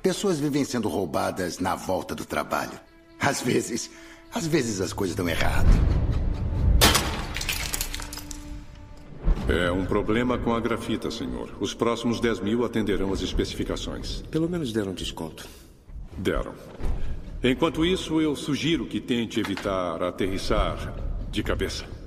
Pessoas vivem sendo roubadas na volta do trabalho. Às vezes, às vezes as coisas dão errado. É um problema com a grafita, senhor. Os próximos 10 mil atenderão as especificações. Pelo menos deram desconto. Deram. Enquanto isso, eu sugiro que tente evitar aterrissar de cabeça.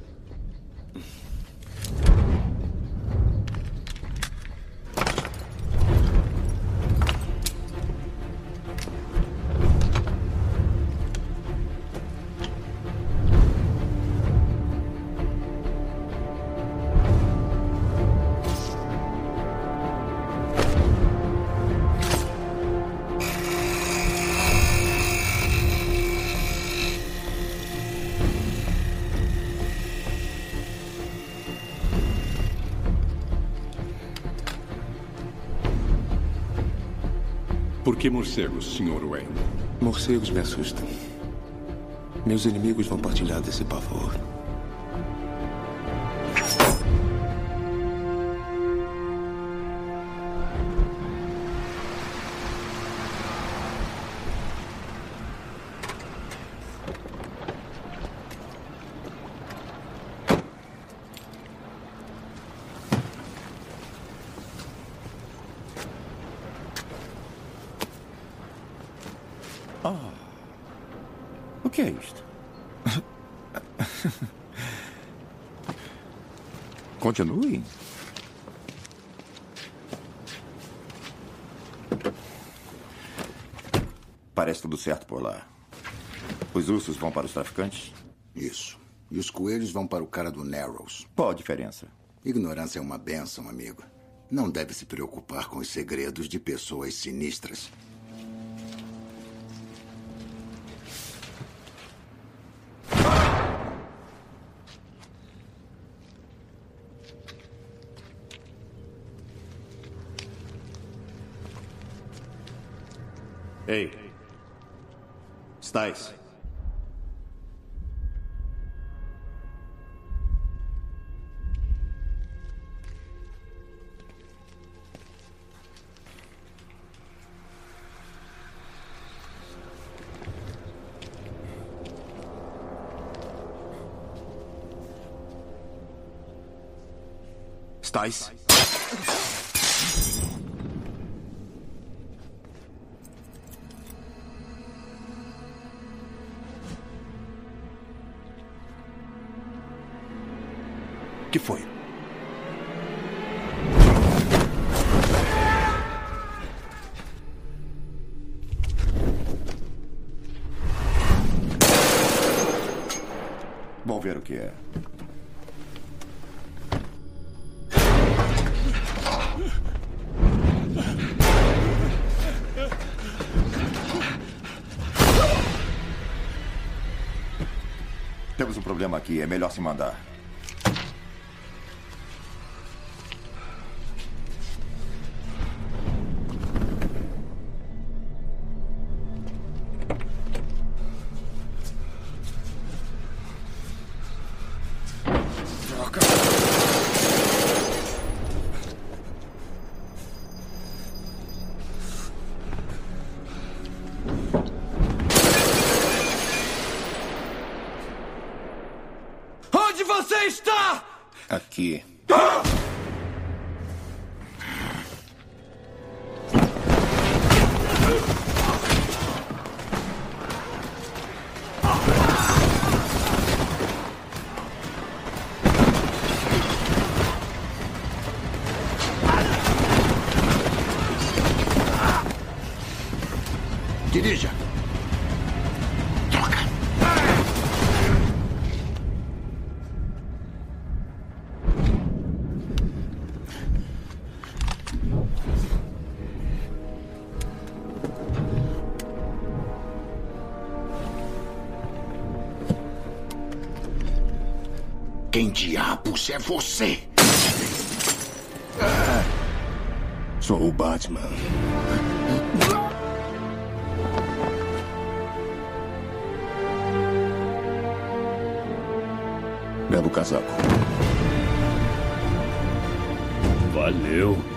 Morcegos, Sr. Wayne? Morcegos me assustam. Meus inimigos vão partilhar desse pavor. Continue. Parece tudo certo por lá. Os ursos vão para os traficantes? Isso. E os coelhos vão para o cara do Narrows. Qual a diferença? Ignorância é uma benção, amigo. Não deve se preocupar com os segredos de pessoas sinistras. estáis? ¿Estáis? Que foi? Vamos ver o que é. Temos um problema aqui, é melhor se mandar. Quem diabos é você? Sou o Batman. Belo casaco. Valeu.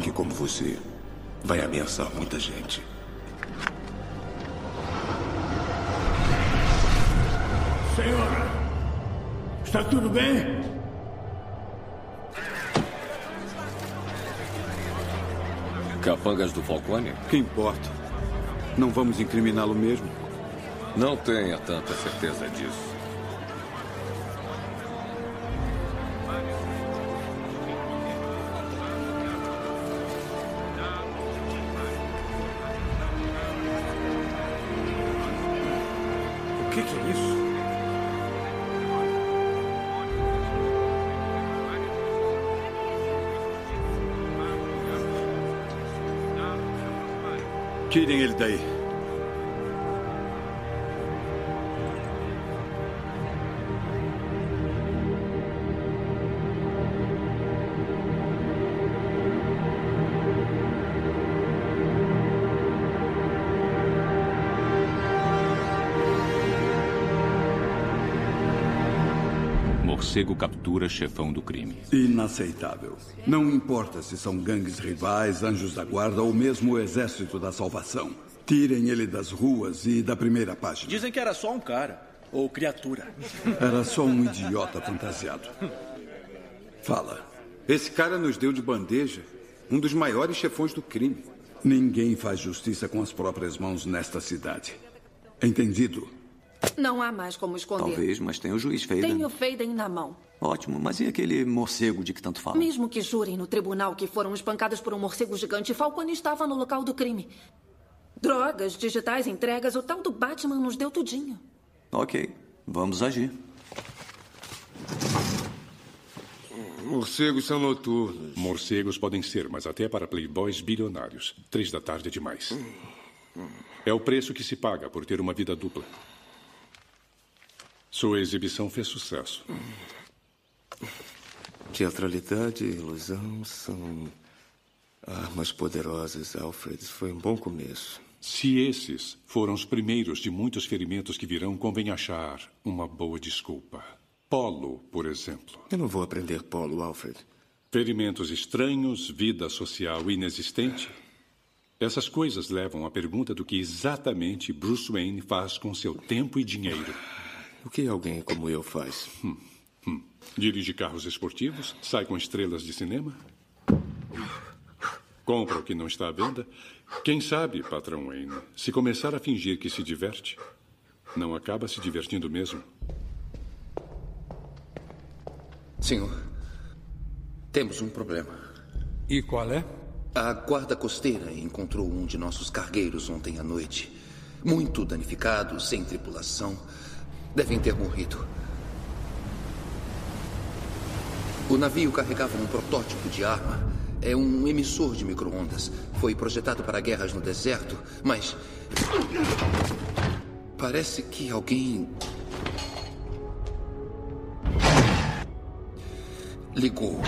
Alguém que, como você, vai ameaçar muita gente. Senhora, está tudo bem? Capangas do Falcone? Que importa? Não vamos incriminá-lo mesmo? Não tenha tanta certeza disso. Morcego captura chefão do crime. Inaceitável. Não importa se são gangues rivais, anjos da guarda ou mesmo o exército da salvação. Tirem ele das ruas e da primeira página. Dizem que era só um cara. Ou criatura. Era só um idiota fantasiado. Fala. Esse cara nos deu de bandeja um dos maiores chefões do crime. Ninguém faz justiça com as próprias mãos nesta cidade. Entendido? Não há mais como esconder. Talvez, mas tem o juiz Faden. Tenho Faden na mão. Ótimo, mas e aquele morcego de que tanto fala? Mesmo que jurem no tribunal que foram espancadas por um morcego gigante, Falcone estava no local do crime. Drogas, digitais, entregas, o tal do Batman nos deu tudinho. Ok, vamos agir. Morcegos são noturnos. Morcegos podem ser, mas até para playboys bilionários. Três da tarde é demais. É o preço que se paga por ter uma vida dupla. Sua exibição fez sucesso. Teatralidade e ilusão são armas poderosas, Alfred. Foi um bom começo. Se esses foram os primeiros de muitos ferimentos que virão, convém achar uma boa desculpa. Polo, por exemplo. Eu não vou aprender polo, Alfred. Ferimentos estranhos, vida social inexistente. Essas coisas levam à pergunta do que exatamente Bruce Wayne faz com seu tempo e dinheiro. O que alguém como eu faz? Hum, hum. Dirige carros esportivos? Sai com estrelas de cinema? Compra o que não está à venda? Quem sabe, patrão Wayne, se começar a fingir que se diverte, não acaba se divertindo mesmo. Senhor, temos um problema. E qual é? A guarda costeira encontrou um de nossos cargueiros ontem à noite. Muito danificado, sem tripulação. Devem ter morrido. O navio carregava um protótipo de arma. É um emissor de micro-ondas. Foi projetado para guerras no deserto, mas. Parece que alguém. ligou.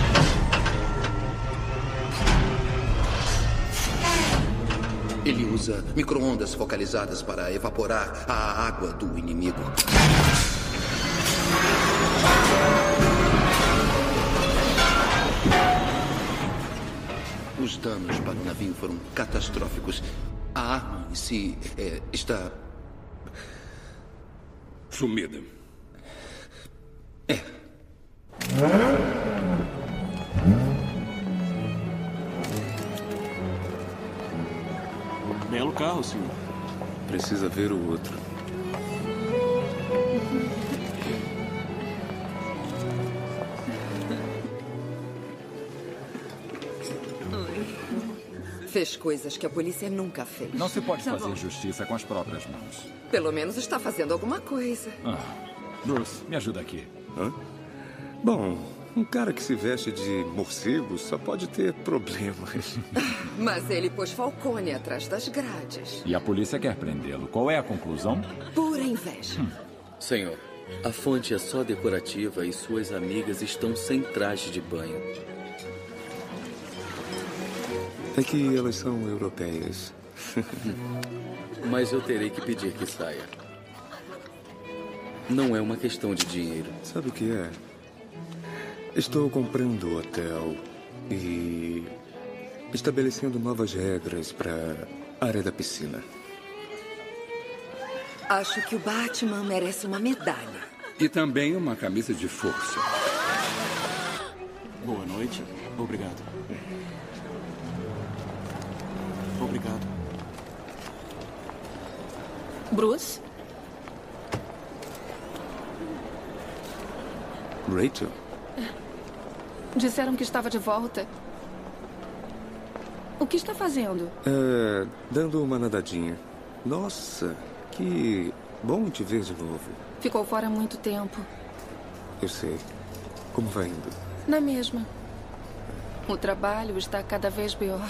Ele usa micro-ondas focalizadas para evaporar a água do inimigo. Os danos para o navio foram catastróficos. A arma em si é, está. Sumida. É. Belo carro, senhor. Precisa ver o outro. Fez coisas que a polícia nunca fez. Não se pode Tá fazer bom. justiça com as próprias mãos. Pelo menos está fazendo alguma coisa. Ah, Bruce, me ajuda aqui. Hã? Bom, um cara que se veste de morcego só pode ter problemas. (laughs) Mas ele pôs Falcone atrás das grades. E a polícia quer prendê-lo. Qual é a conclusão? Pura inveja. Senhor, a fonte é só decorativa e suas amigas estão sem traje de banho. É que elas são europeias. (laughs) Mas eu terei que pedir que saia. Não é uma questão de dinheiro. Sabe o que é? Estou comprando hotel e estabelecendo novas regras para a área da piscina. Acho que o Batman merece uma medalha. E também uma camisa de força. Boa noite. Obrigado. Obrigado. Bruce? Rachel? Disseram que estava de volta. O que está fazendo? É, dando uma nadadinha. Nossa, que bom te ver de novo. Ficou fora há muito tempo. Eu sei. Como vai indo? Na mesma. O trabalho está cada vez pior.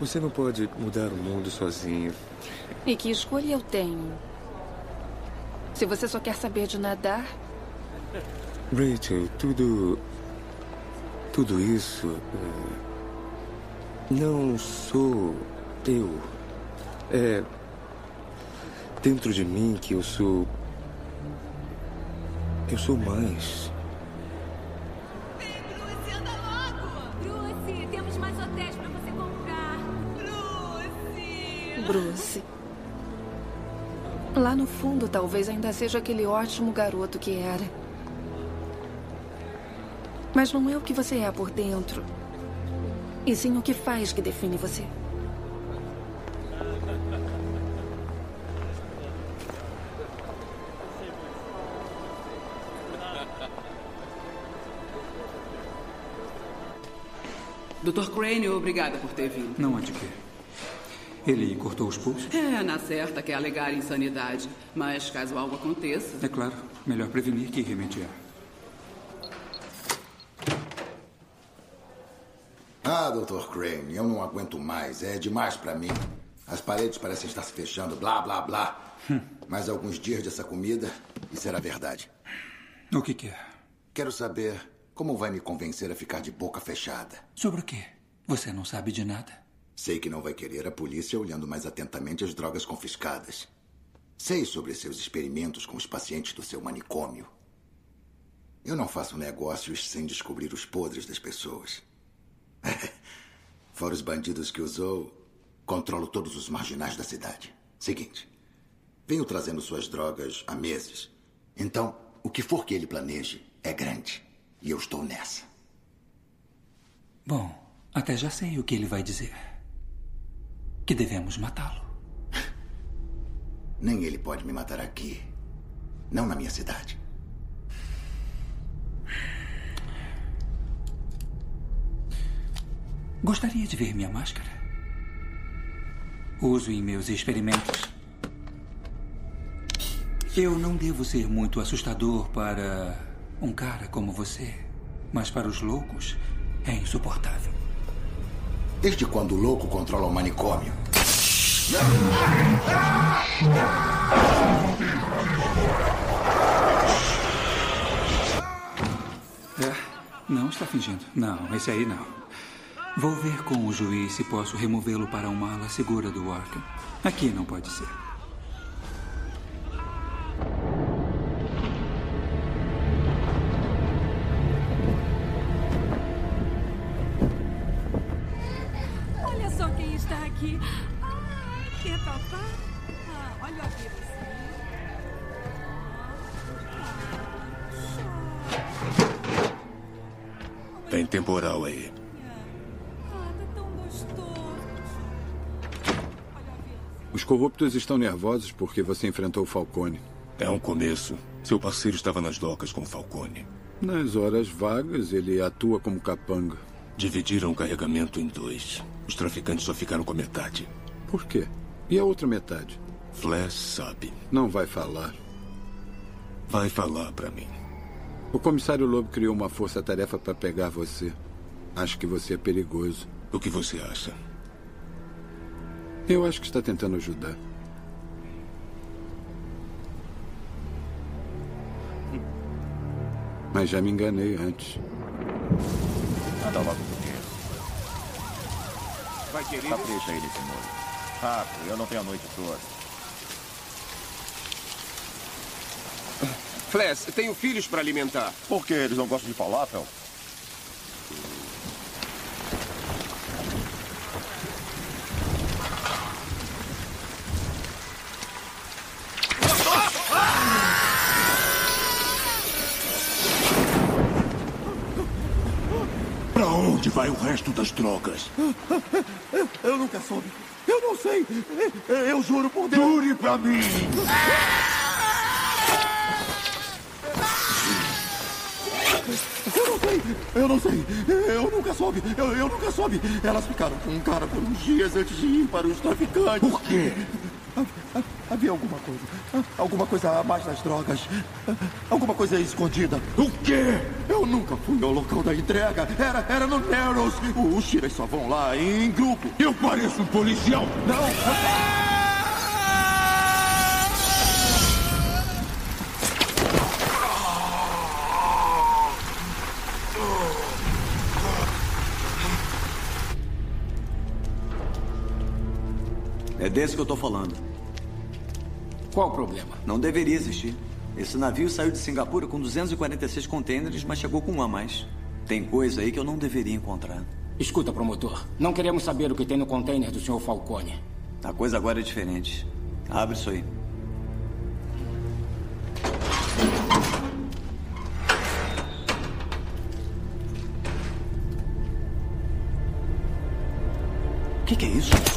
Você não pode mudar o mundo sozinho. E que escolha eu tenho? Se você só quer saber de nadar, Rachel, tudo. Tudo isso. é, não sou eu. É. Dentro de mim que eu sou. Eu sou mais. Bruce, temos mais hotéis pra você comprar. Bruce! Bruce. Lá no fundo, talvez ainda seja aquele ótimo garoto que era. Mas não é o que você é por dentro. E sim o que faz que define você. Dr. Crane, obrigada por ter vindo. Não há de quê. Ele cortou os pulsos? É, na certa quer alegar insanidade. Mas caso algo aconteça. É claro. Melhor prevenir que remediar. Ah, Dr. Crane, eu não aguento mais. É demais pra mim. As paredes parecem estar se fechando, blá, blá, blá. Mais alguns dias dessa comida e será verdade. O que quer? Quero saber como vai me convencer a ficar de boca fechada. Sobre o quê? Você não sabe de nada. Sei que não vai querer a polícia olhando mais atentamente as drogas confiscadas. Sei sobre seus experimentos com os pacientes do seu manicômio. Eu não faço negócios sem descobrir os podres das pessoas. (laughs) Fora os bandidos que usou, controlo todos os marginais da cidade. Seguinte, venho trazendo suas drogas há meses. Então, o que for que ele planeje é grande. E eu estou nessa. Bom, Até já sei o que ele vai dizer. Que devemos matá-lo. (laughs) Nem ele pode me matar aqui. Não na minha cidade. Gostaria de ver minha máscara? Uso em meus experimentos. Eu não devo ser muito assustador para um cara como você, mas para os loucos é insuportável. Desde quando o louco controla o manicômio? É, não está fingindo. Não, esse aí não. Vou ver com o juiz se posso removê-lo para uma ala segura do Arkham. Aqui não pode ser. Os corruptos estão nervosos porque você enfrentou o Falcone. É um começo. Seu parceiro estava nas docas com o Falcone. Nas horas vagas, ele atua como capanga. Dividiram o carregamento em dois. Os traficantes só ficaram com a metade. Por quê? E a outra metade? Flash sabe. Não vai falar. Vai falar para mim. O comissário Lobo criou uma força-tarefa para pegar você. Acho que você é perigoso. O que você acha? Eu acho que está tentando ajudar. Mas já me enganei antes. Anda logo comigo. Vai querer? Capricha aí nesse molho. Rápido, eu não tenho a noite toda. Flash, tenho filhos para alimentar. Por que eles não gostam de falafel? Pra onde das drogas? Eu nunca soube. Eu não sei. Eu juro por Deus. Jure pra mim. Eu não sei. Eu não sei. Eu nunca soube. Eu, eu nunca soube. Elas ficaram com um cara por uns dias antes de ir para os traficantes. Por quê? Havia alguma coisa. Alguma coisa a mais das drogas. Alguma coisa escondida. O quê? Eu nunca fui ao local da entrega. Era, era no Narrows. Os tiras só vão lá em grupo. Eu pareço um policial. Não. Desse que eu tô falando. Qual o problema? Não deveria existir. Esse navio saiu de Singapura com 246 contêineres, mas chegou com um a mais. Tem coisa aí que eu não deveria encontrar. Escuta, promotor. Não queremos saber o que tem no container do Sr. Falcone. A coisa agora é diferente. Abre isso aí. O que, que é isso?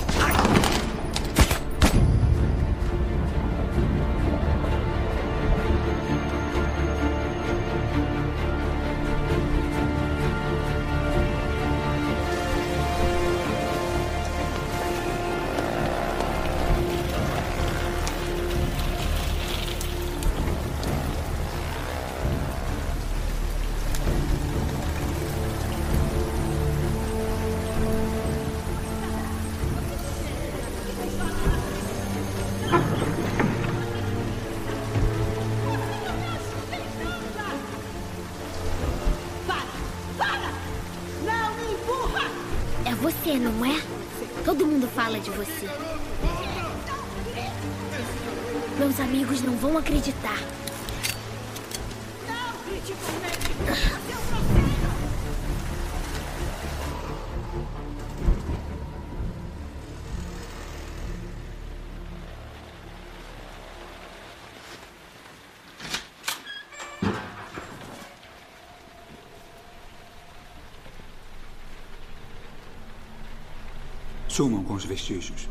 Sumam com os vestígios.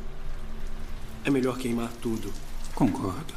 É melhor queimar tudo. Concordo.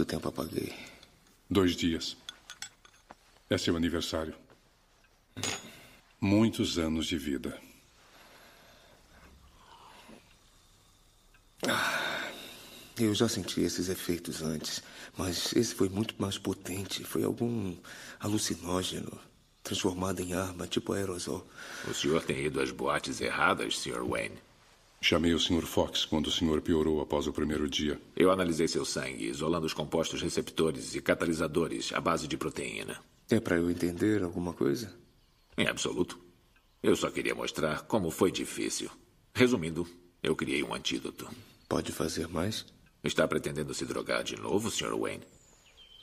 Quanto tempo apaguei? Dois dias. É seu aniversário. Muitos anos de vida. Eu já senti esses efeitos antes, mas esse foi muito mais potente. Foi algum alucinógeno transformado em arma, tipo aerosol. O senhor tem ido às boates erradas, Sr. Wayne. Chamei o Sr. Fox quando o senhor piorou após o primeiro dia. Eu analisei seu sangue, isolando os compostos receptores e catalisadores à base de proteína. É para eu entender alguma coisa? Em absoluto. Eu só queria mostrar como foi difícil. Resumindo, eu criei um antídoto. Pode fazer mais? Está pretendendo se drogar de novo, Sr. Wayne?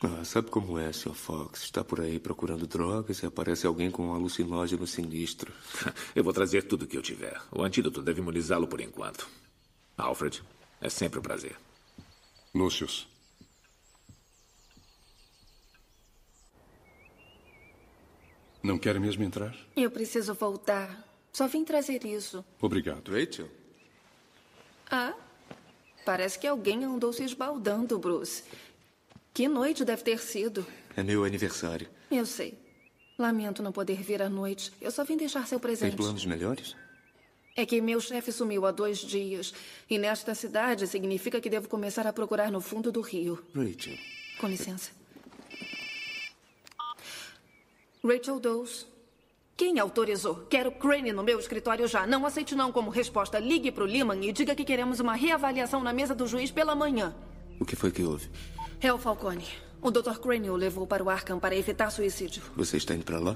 Ah, sabe como é, Sr. Fox? Está por aí procurando drogas e aparece alguém com um alucinógeno sinistro. (laughs) Eu vou trazer tudo o que eu tiver. O antídoto deve imunizá-lo por enquanto. Alfred, é sempre um prazer. Lucius. Não quer mesmo entrar? Eu preciso voltar. Só vim trazer isso. Obrigado. Rachel? Ah, parece que alguém andou se esbaldando, Bruce. Que noite deve ter sido? É meu aniversário. Eu sei. Lamento não poder vir à noite. Eu só vim deixar seu Tem presente. planos melhores? É que meu chefe sumiu há dois dias. E nesta cidade significa que devo começar a procurar no fundo do rio. Rachel. Com licença. Rachel Dawes. Quem autorizou? Quero Crane no meu escritório já. Não aceite não como resposta. Ligue pro Lehman e diga que queremos uma reavaliação na mesa do juiz pela manhã. O que foi que houve? Hel Falcone. O Dr. Crane o levou para o Arkham para evitar suicídio. Você está indo para lá?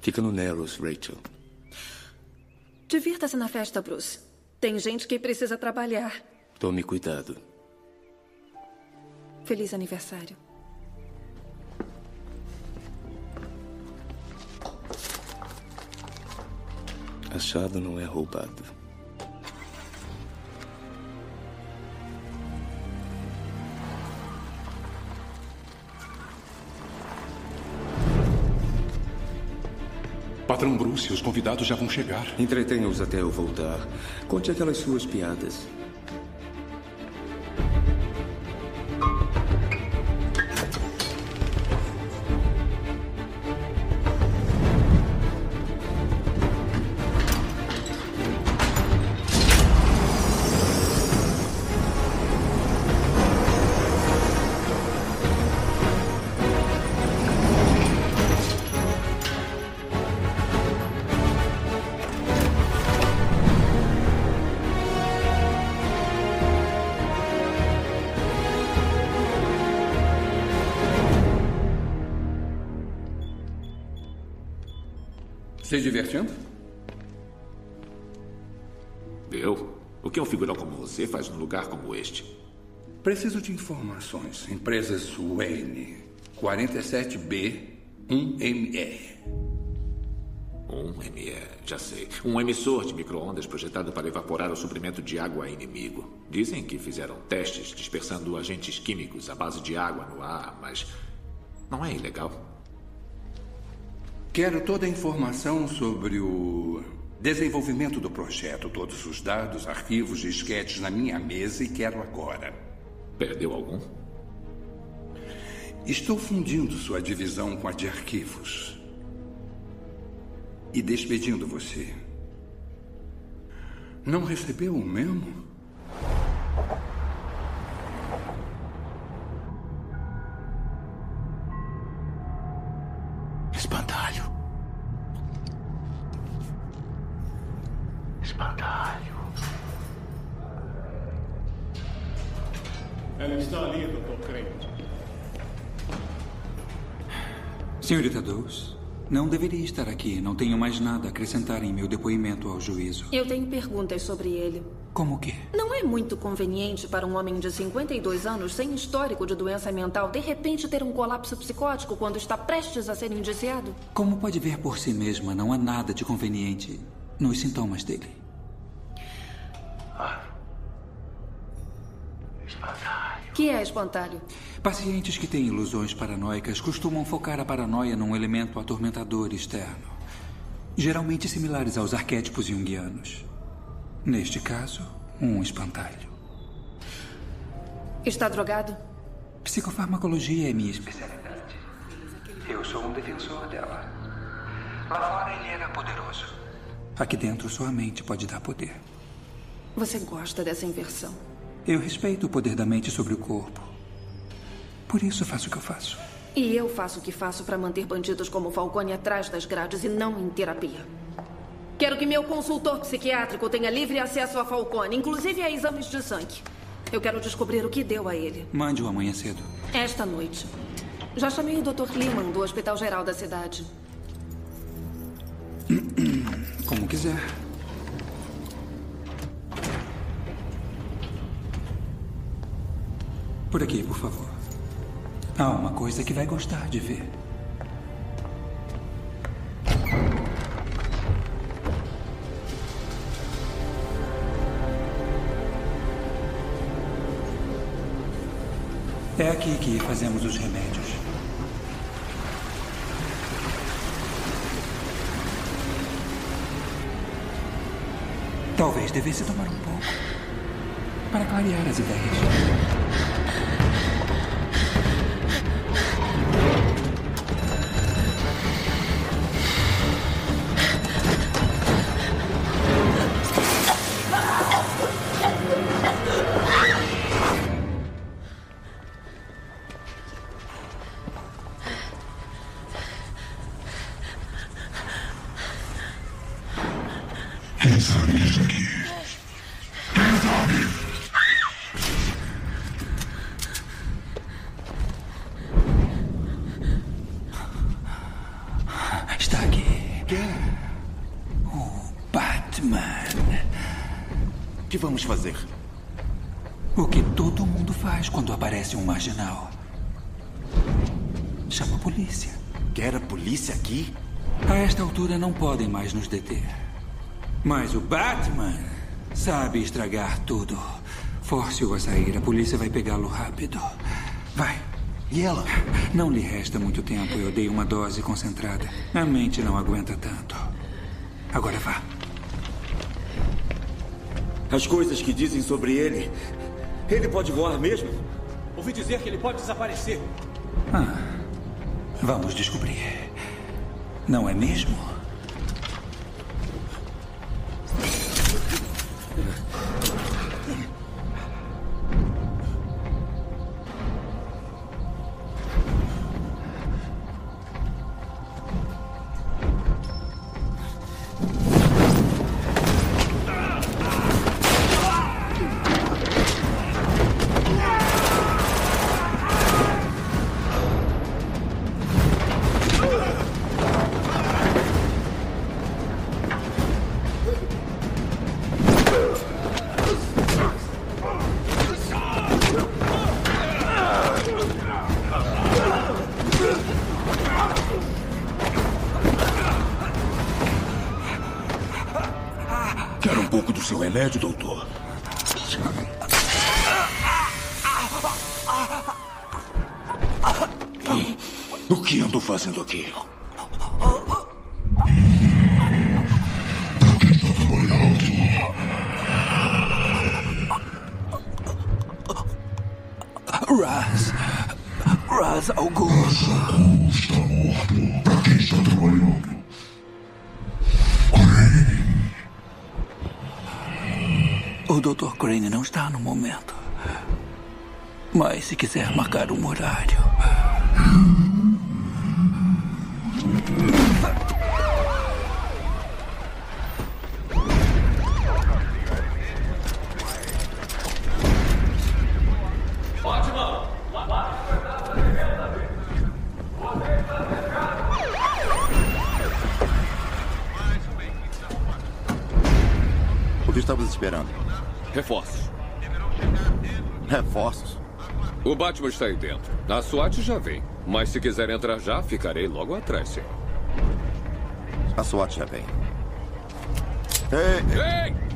Fica no Narrows, Rachel. Divirta-se na festa, Bruce. Tem gente que precisa trabalhar. Tome cuidado. Feliz aniversário. Achado não é roubado. Patrão Bruce, os convidados já vão chegar. Entretenha-os até eu voltar. Conte aquelas suas piadas. Como você faz num lugar como este? Preciso de informações. Empresas Wayne. 47B 1MR. 1MR, já sei. Um emissor de micro-ondas projetado para evaporar o suprimento de água a inimigo. Dizem que fizeram testes dispersando agentes químicos à base de água no ar, mas não é ilegal. Quero toda a informação sobre o desenvolvimento do projeto, todos os dados, arquivos, disquetes na minha mesa e quero agora. Perdeu algum? Estou fundindo sua divisão com a de arquivos. E despedindo você. Não recebeu o memo? Não deveria estar aqui. Não tenho mais nada a acrescentar em meu depoimento ao juízo. Eu tenho perguntas sobre ele. Como que? Não é muito conveniente para um homem de 52 anos sem histórico de doença mental de repente ter um colapso psicótico quando está prestes a ser indiciado? Como pode ver por si mesma, não há nada de conveniente nos sintomas dele. Ah. Espantalho. Que é espantalho? Pacientes que têm ilusões paranoicas costumam focar a paranoia num elemento atormentador externo, geralmente similares aos arquétipos junguianos. Neste caso, um espantalho. Está drogado? Psicofarmacologia é minha especialidade. Eu sou um defensor dela. Lá fora ele era poderoso. Aqui dentro sua mente pode dar poder. Você gosta dessa inversão? Eu respeito o poder da mente sobre o corpo. Por isso faço o que eu faço. E eu faço o que faço para manter bandidos como Falcone atrás das grades e não em terapia. Quero que meu consultor psiquiátrico tenha livre acesso a Falcone, inclusive a exames de sangue. Eu quero descobrir o que deu a ele. Mande-o amanhã cedo. Esta noite. Já chamei o Dr. Lehman do Hospital Geral da cidade. (clears throat) Como quiser. Por aqui, por favor. Há uma coisa que vai gostar de ver. É aqui que fazemos os remédios. Talvez devesse tomar um pouco para clarear as ideias. Altura não podem mais nos deter. Mas o Batman sabe estragar tudo. Force-o a sair. A polícia vai pegá-lo rápido. Vai. E ela? Não lhe resta muito tempo. Eu dei uma dose concentrada. A mente não aguenta tanto. Agora vá. As coisas que dizem sobre ele. Ele pode voar mesmo? Ouvi dizer que ele pode desaparecer. Ah, vamos descobrir. Não é mesmo? Dr. Crane não está no momento. Mas se quiser marcar um horário. Batman está aí dentro. A SWAT já vem. Mas se quiser entrar já, ficarei logo atrás, senhor. A SWAT já vem. Ei! Ei!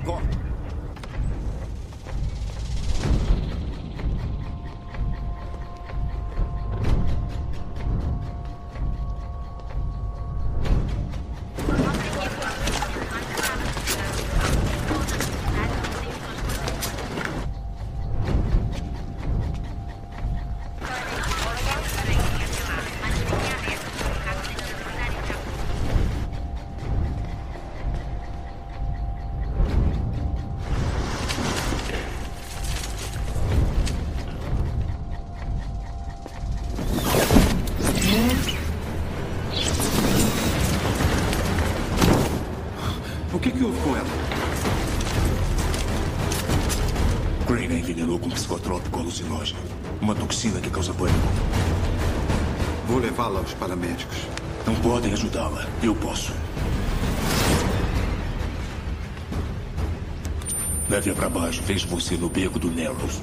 Você no beco do Narrows.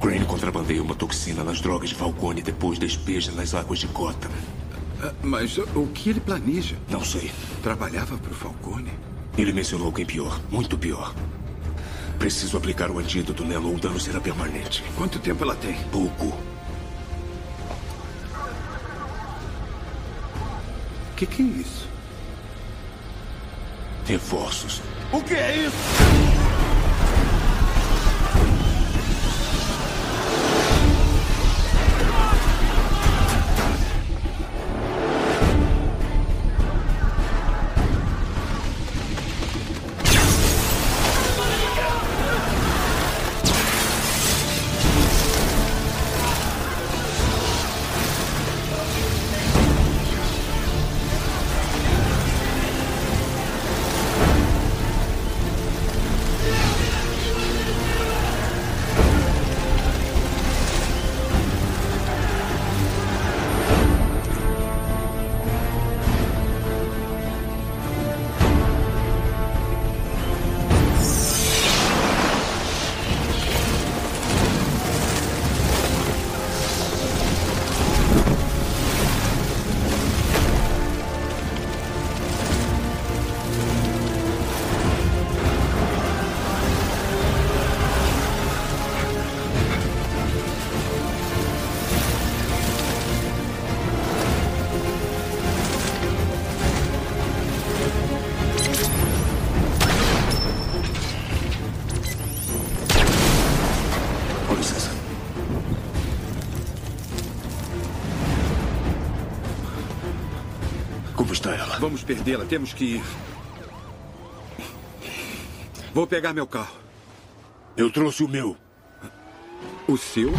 Crane contrabandeia uma toxina nas drogas de Falcone e depois despeja nas águas de Gotham. Ah, Mas o que ele planeja? Não sei. Trabalhava para o Falcone? Ele mencionou alguém pior, muito pior. Preciso aplicar o antídoto nela ou o dano será permanente. Quanto tempo ela tem? Pouco. Que, que é isso? Reforços. O que é isso? Vamos perdê-la. Temos que ir. Vou pegar meu carro. Eu trouxe o meu. O seu?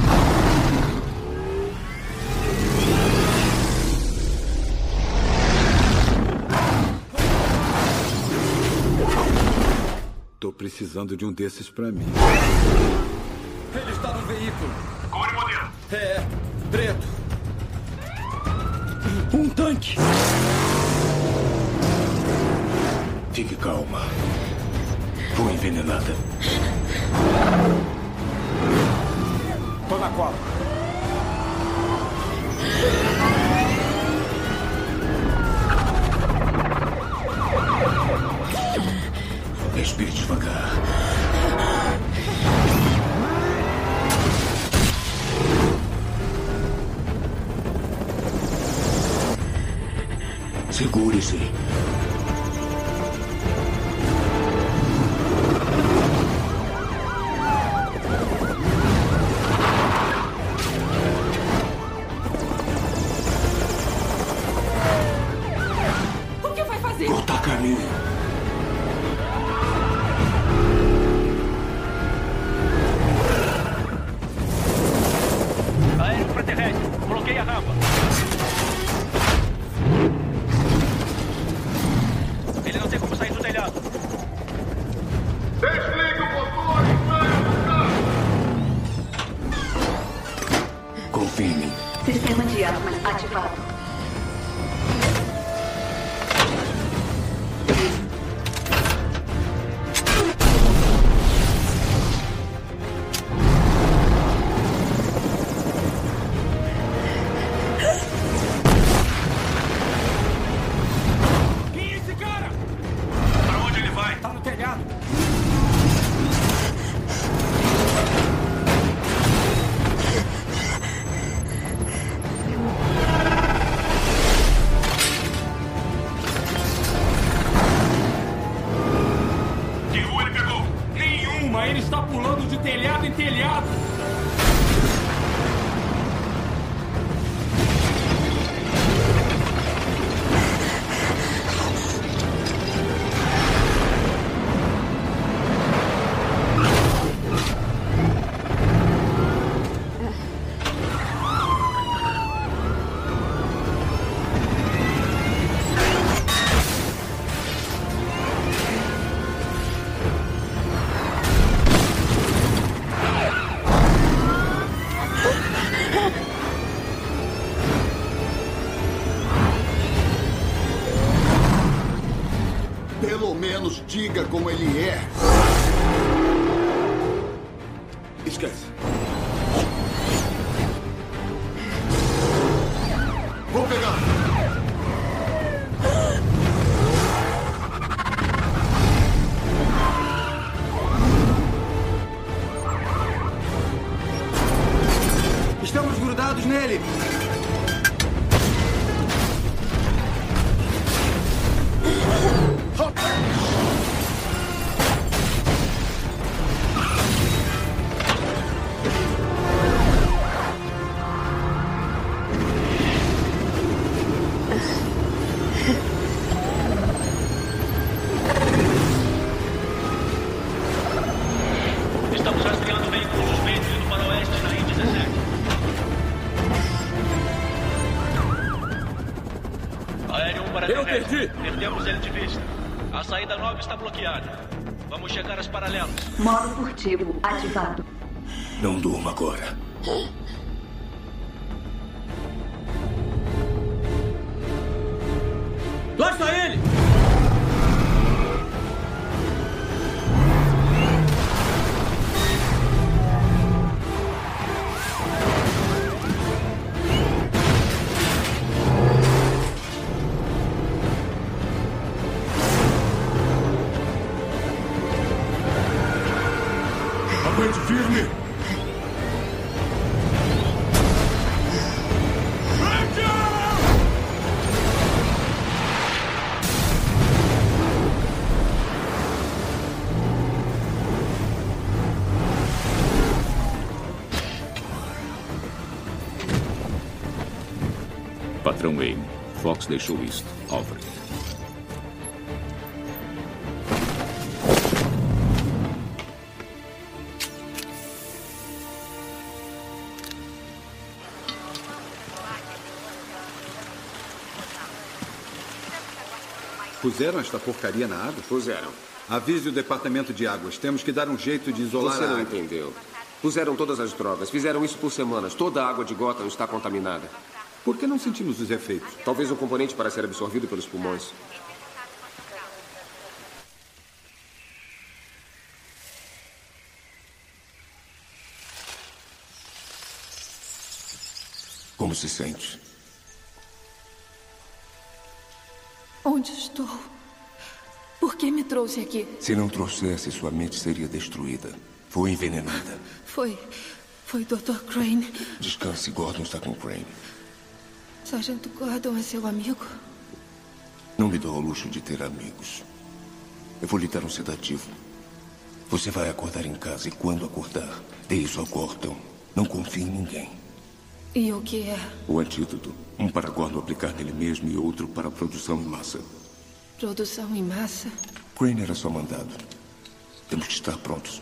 Tô precisando de um desses pra mim. Ele está no veículo. É o modelo? É, preto. Um tanque. Fique calma. Foi envenenada. Tô na cola. Diga como ele é. Furtivo ativado. Não durma agora. Fox deixou isto. Alfred. Puseram esta porcaria na água? Puseram. Avise o departamento de águas. Temos que dar um jeito de isolar Você a não água. entendeu. Puseram todas as drogas. Fizeram isso por semanas. Toda a água de Gotham está contaminada. Por que não sentimos os efeitos? Talvez um componente para ser absorvido pelos pulmões. Como se sente? Onde estou? Por que me trouxe aqui? Se não trouxesse, sua mente seria destruída. Foi envenenada. Foi. Foi Dr. Crane. Descanse, Gordon está com Crane. Sargento Gordon é seu amigo? Não me dou ao luxo de ter amigos. Eu vou lhe dar um sedativo. Você vai acordar em casa e quando acordar, dê isso ao Gordon. Não confie em ninguém. E o que é? O antídoto. Um para Gordon aplicar nele mesmo e outro para produção em massa. Produção em massa? Crane era só mandado. Temos que estar prontos.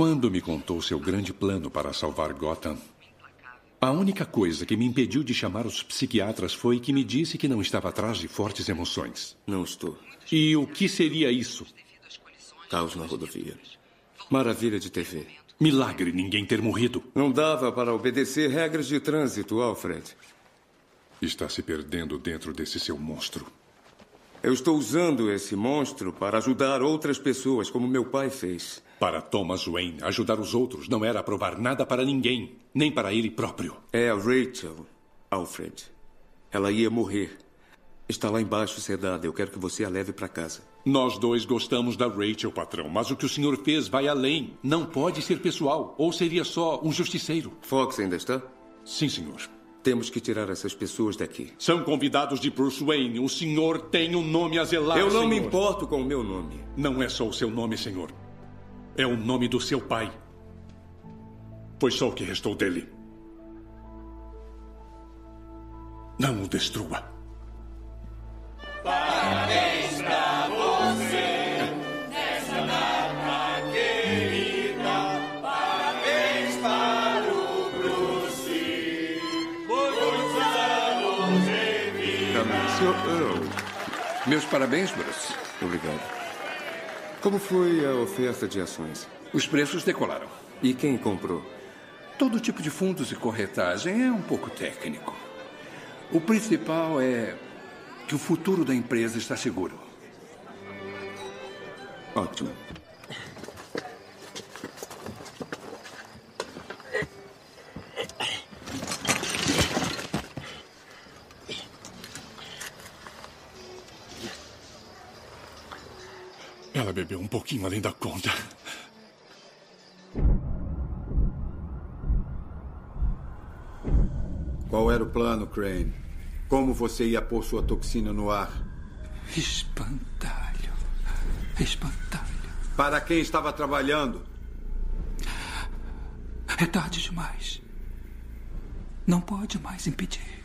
Quando me contou seu grande plano para salvar Gotham, a única coisa que me impediu de chamar os psiquiatras foi que me disse que não estava atrás de fortes emoções. Não estou. E o que seria isso? Caos na rodovia. Maravilha de TV. Milagre ninguém ter morrido. Não dava para obedecer regras de trânsito, Alfred. Está se perdendo dentro desse seu monstro. Eu estou usando esse monstro para ajudar outras pessoas, como meu pai fez. Para Thomas Wayne, ajudar os outros não era provar nada para ninguém, nem para ele próprio. É a Rachel, Alfred. Ela ia morrer. Está lá embaixo sedada. Eu quero que você a leve para casa. Nós dois gostamos da Rachel, patrão, mas o que o senhor fez vai além. Não pode ser pessoal, ou seria só um justiceiro. Fox ainda está? Sim, senhor. Temos que tirar essas pessoas daqui. São convidados de Bruce Wayne. O senhor tem um nome a zelar. Eu não senhor. me importo com o meu nome. Não é só o seu nome, senhor. É o nome do seu pai. Foi só o que restou dele. Não o destrua. Parabéns pra você nessa data querida. Parabéns para o Bruce. Muitos anos de vida. Senhor. Meus parabéns, Bruce. Obrigado. Como foi a oferta de ações? Os preços decolaram. E quem comprou? Todo tipo de fundos e corretagem é um pouco técnico. O principal é que o futuro da empresa está seguro. Ótimo. Bebeu um pouquinho além da conta. Qual era o plano, Crane? Como você ia pôr sua toxina no ar? Espantalho. Espantalho. Para quem estava trabalhando? É tarde demais. Não pode mais impedir.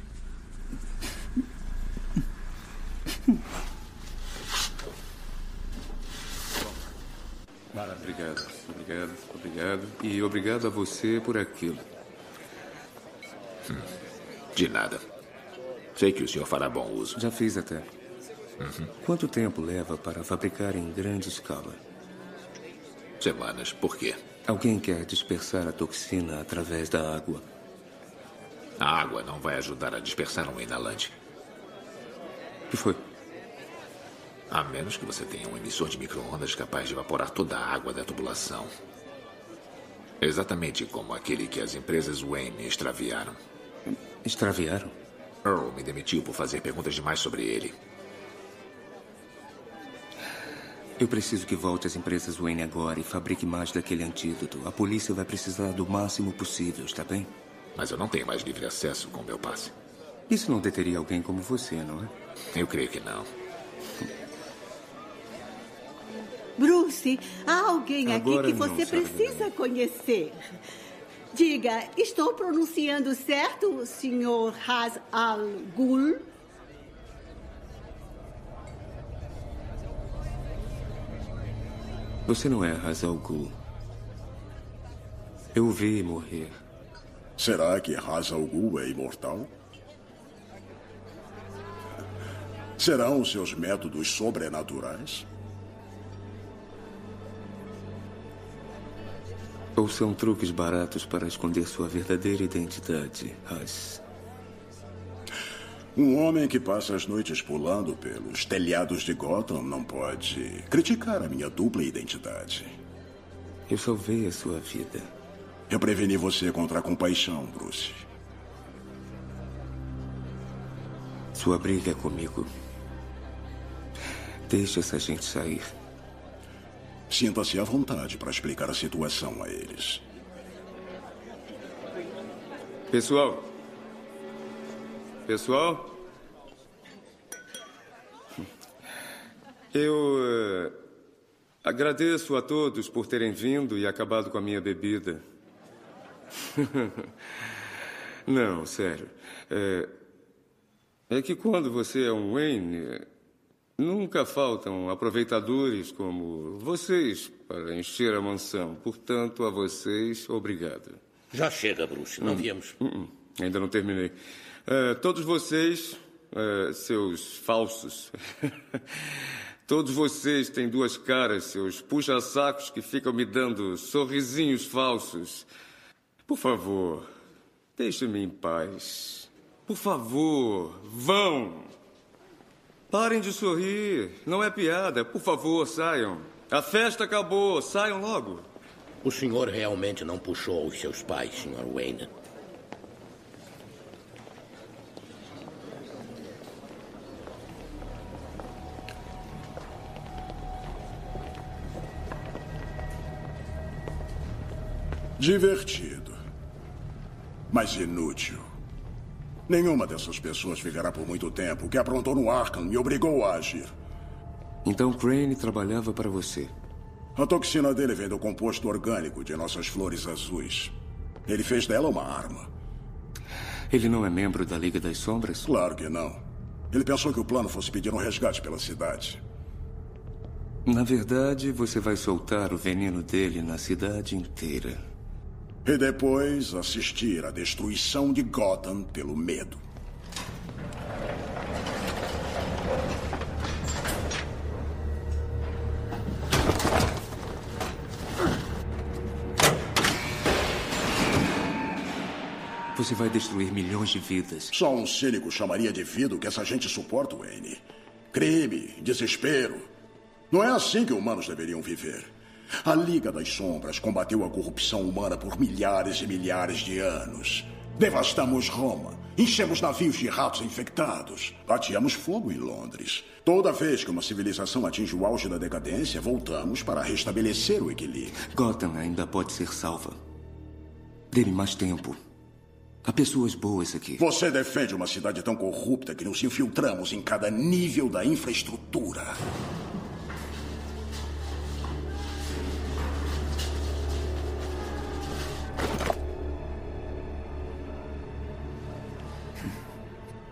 Obrigado, obrigado, obrigado. E obrigado a você por aquilo. Hum, De nada. Sei que o senhor fará bom uso. Já fiz até. Uhum. Quanto tempo leva para fabricar em grande escala? Semanas. Por quê? Alguém quer dispersar a toxina através da água. A água não vai ajudar a dispersar um inalante. O que foi? A menos que você tenha um emissor de micro-ondas capaz de evaporar toda a água da tubulação. Exatamente como aquele que as empresas Wayne extraviaram. Extraviaram? Earl me demitiu por fazer perguntas demais sobre ele. Eu preciso que volte às empresas Wayne agora e fabrique mais daquele antídoto. A polícia vai precisar do máximo possível, está bem? Mas eu não tenho mais livre acesso com meu passe. Isso não deteria alguém como você, não é? Eu creio que não. Bruce, há alguém Agora aqui que não, você precisa conhecer. Diga, estou pronunciando certo, Sr. Ras Al Ghul? Você não é Hazal Ghul. Eu o vi morrer. Será que Ra's al Ghul é imortal? Serão seus métodos sobrenaturais? Ou são truques baratos para esconder sua verdadeira identidade, Raz? Um homem que passa as noites pulando pelos telhados de Gotham não pode criticar a minha dupla identidade. Eu salvei a sua vida. Eu preveni você contra a compaixão, Bruce. Sua briga é comigo. Deixe essa gente sair. Sinta-se à vontade para explicar a situação a eles. Pessoal. Pessoal. Eu uh, agradeço a todos por terem vindo e acabado com a minha bebida. (laughs) Não, sério. É, é que quando você é um Wayne, nunca faltam aproveitadores como vocês para encher a mansão. Portanto, a vocês, obrigado. Já chega, Bruce. Não Hum, viemos. hum, hum. Ainda não terminei. É, todos vocês, é, seus falsos. (laughs) todos vocês têm duas caras, seus puxa-sacos que ficam me dando sorrisinhos falsos. Por favor, deixe-me em paz. Por favor, vão. Parem de sorrir. Não é piada. Por favor, saiam. A festa acabou. Saiam logo. O senhor realmente não puxou os seus pais, Sr. Wayne. Divertido. Mas inútil. Nenhuma dessas pessoas viverá por muito tempo. O que aprontou no Arkham me obrigou a agir. Então Crane trabalhava para você. A toxina dele vem do composto orgânico de nossas flores azuis. Ele fez dela uma arma. Ele não é membro da Liga das Sombras? Claro que não. Ele pensou que o plano fosse pedir um resgate pela cidade. Na verdade, você vai soltar o veneno dele na cidade inteira. E depois assistir à destruição de Gotham pelo medo. Você vai destruir milhões de vidas. Só um cínico chamaria de vida o que essa gente suporta, Wayne. Crime, desespero. Não é assim que humanos deveriam viver. A Liga das Sombras combateu a corrupção humana por milhares e milhares de anos. Devastamos Roma, enchemos navios de ratos infectados, ateamos fogo em Londres. Toda vez que uma civilização atinge o auge da decadência, voltamos para restabelecer o equilíbrio. Gotham ainda pode ser salva. Dê-me mais tempo. Há pessoas boas aqui. Você defende uma cidade tão corrupta que nos infiltramos em cada nível da infraestrutura.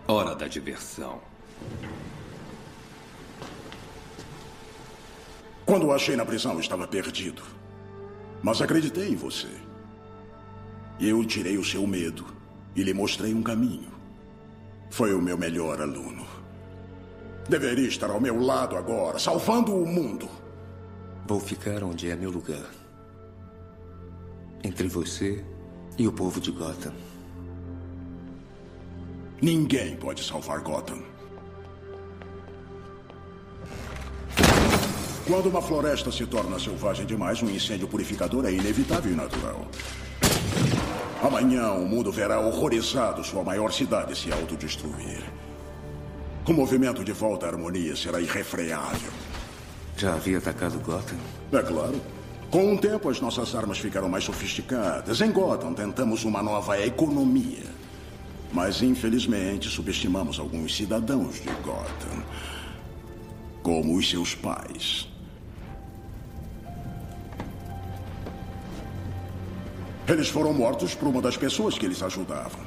Hora da diversão. Quando o achei na prisão, estava perdido. Mas acreditei em você. Eu tirei o seu medo e lhe mostrei um caminho. Foi o meu melhor aluno. Deveria estar ao meu lado agora, salvando o mundo. Vou ficar onde é meu lugar. Entre você e o povo de Gotham. Ninguém pode salvar Gotham. Quando uma floresta se torna selvagem demais, um incêndio purificador é inevitável e natural. Amanhã o mundo verá horrorizado sua maior cidade se autodestruir. O movimento de volta à harmonia será irrefreável. Já havia atacado Gotham? É claro. Com o tempo, as nossas armas ficaram mais sofisticadas. Em Gotham, tentamos uma nova economia. Mas, infelizmente, subestimamos alguns cidadãos de Gotham. Como os seus pais. Eles foram mortos por uma das pessoas que eles ajudavam.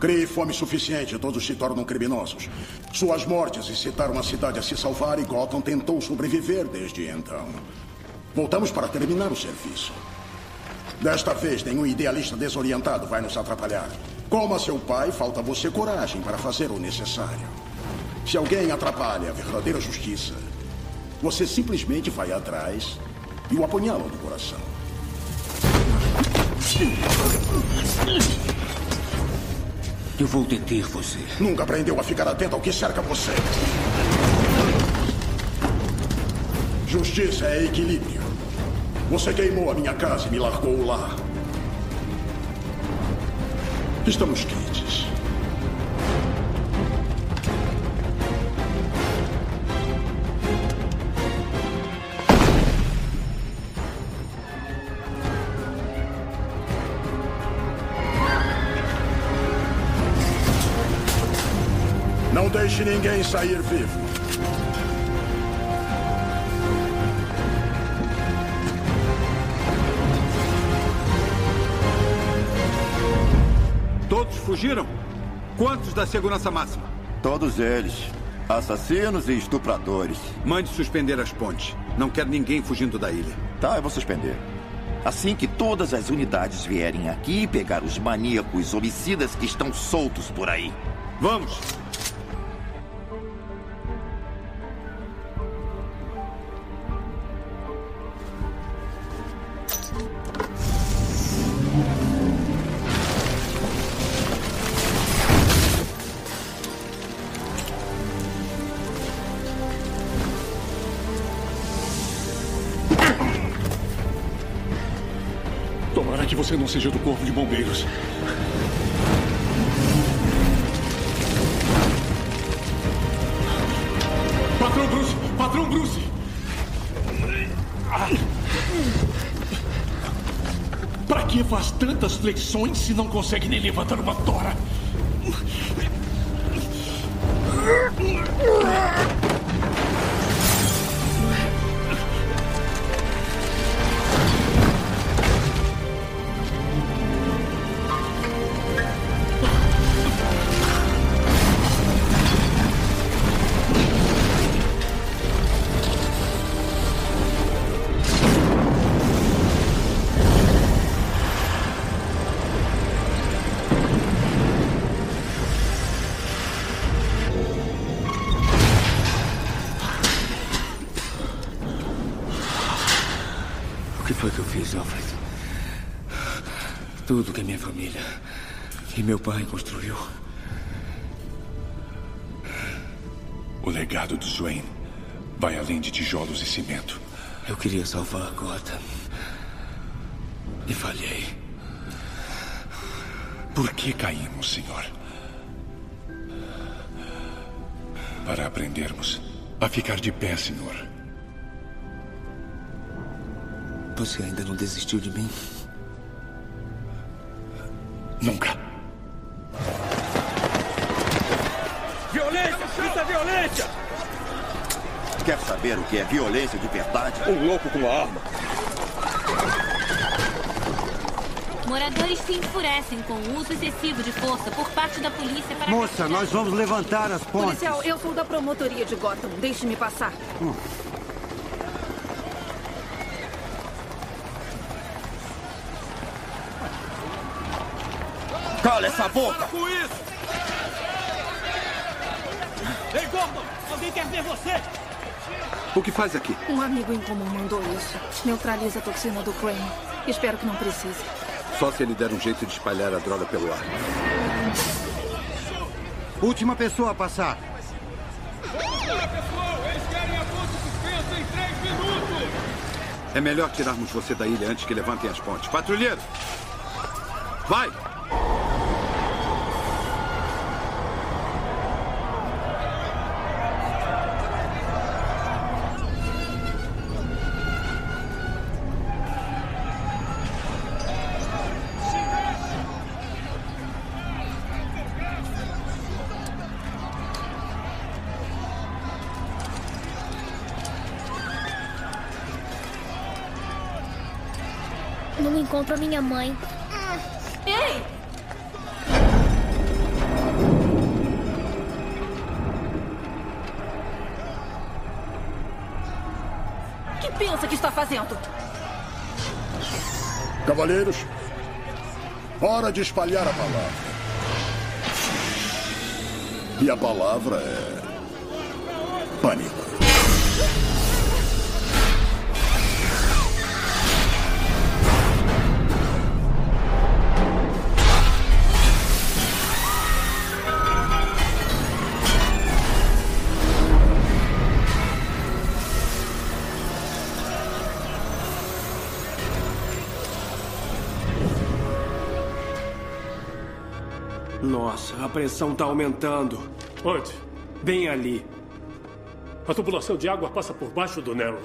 Crie fome suficiente, todos se tornam criminosos. Suas mortes incitaram a cidade a se salvar e Gotham tentou sobreviver desde então. Voltamos para terminar o serviço. Desta vez, nenhum idealista desorientado vai nos atrapalhar. Como a seu pai, falta você coragem para fazer o necessário. Se alguém atrapalha a verdadeira justiça, você simplesmente vai atrás e o apunhala no coração. Eu vou deter você. Nunca aprendeu a ficar atento ao que cerca você. Justiça é equilíbrio. Você queimou a minha casa e me largou lá. Estamos quentes. Não deixe ninguém sair vivo. Fugiram? Quantos da segurança máxima? Todos eles. Assassinos e estupradores. Mande suspender as pontes. Não quero ninguém fugindo da ilha. Tá, eu vou suspender. Assim que todas as unidades vierem aqui pegar os maníacos homicidas que estão soltos por aí. Vamos! Você não seja do corpo de bombeiros. Patrão Bruce! Patrão Bruce! Pra que faz tantas flexões se não consegue nem levantar uma tora? Construiu. O legado do Swain vai além de tijolos e cimento. Eu queria salvar a Gotham. E falhei. Por que caímos, senhor? Para aprendermos a ficar de pé, senhor. Você ainda não desistiu de mim? Nunca. Saber o que é violência de verdade? Um louco com uma arma. Moradores se enfurecem com o uso excessivo de força por parte da polícia para... Moça, nós vamos levantar as pontes. Policial, eu sou da promotoria de Gotham. Deixe-me passar. Hum. Cala essa boca! com isso! Ei, Gordon! Alguém quer ver você? O que faz aqui? Um amigo em comum mandou isso. Neutraliza a toxina do Crane. Espero que não precise. Só se ele der um jeito de espalhar a droga pelo ar. Última pessoa a passar. É melhor tirarmos você da ilha antes que levantem as pontes. Patrulheiro! Vai! Encontro a minha mãe. Ei! O que pensa que está fazendo? Cavaleiros, hora de espalhar a palavra. E a palavra é. pânico. Pressão tá aumentando. Onde? Bem ali. A tubulação de água passa por baixo do Nero.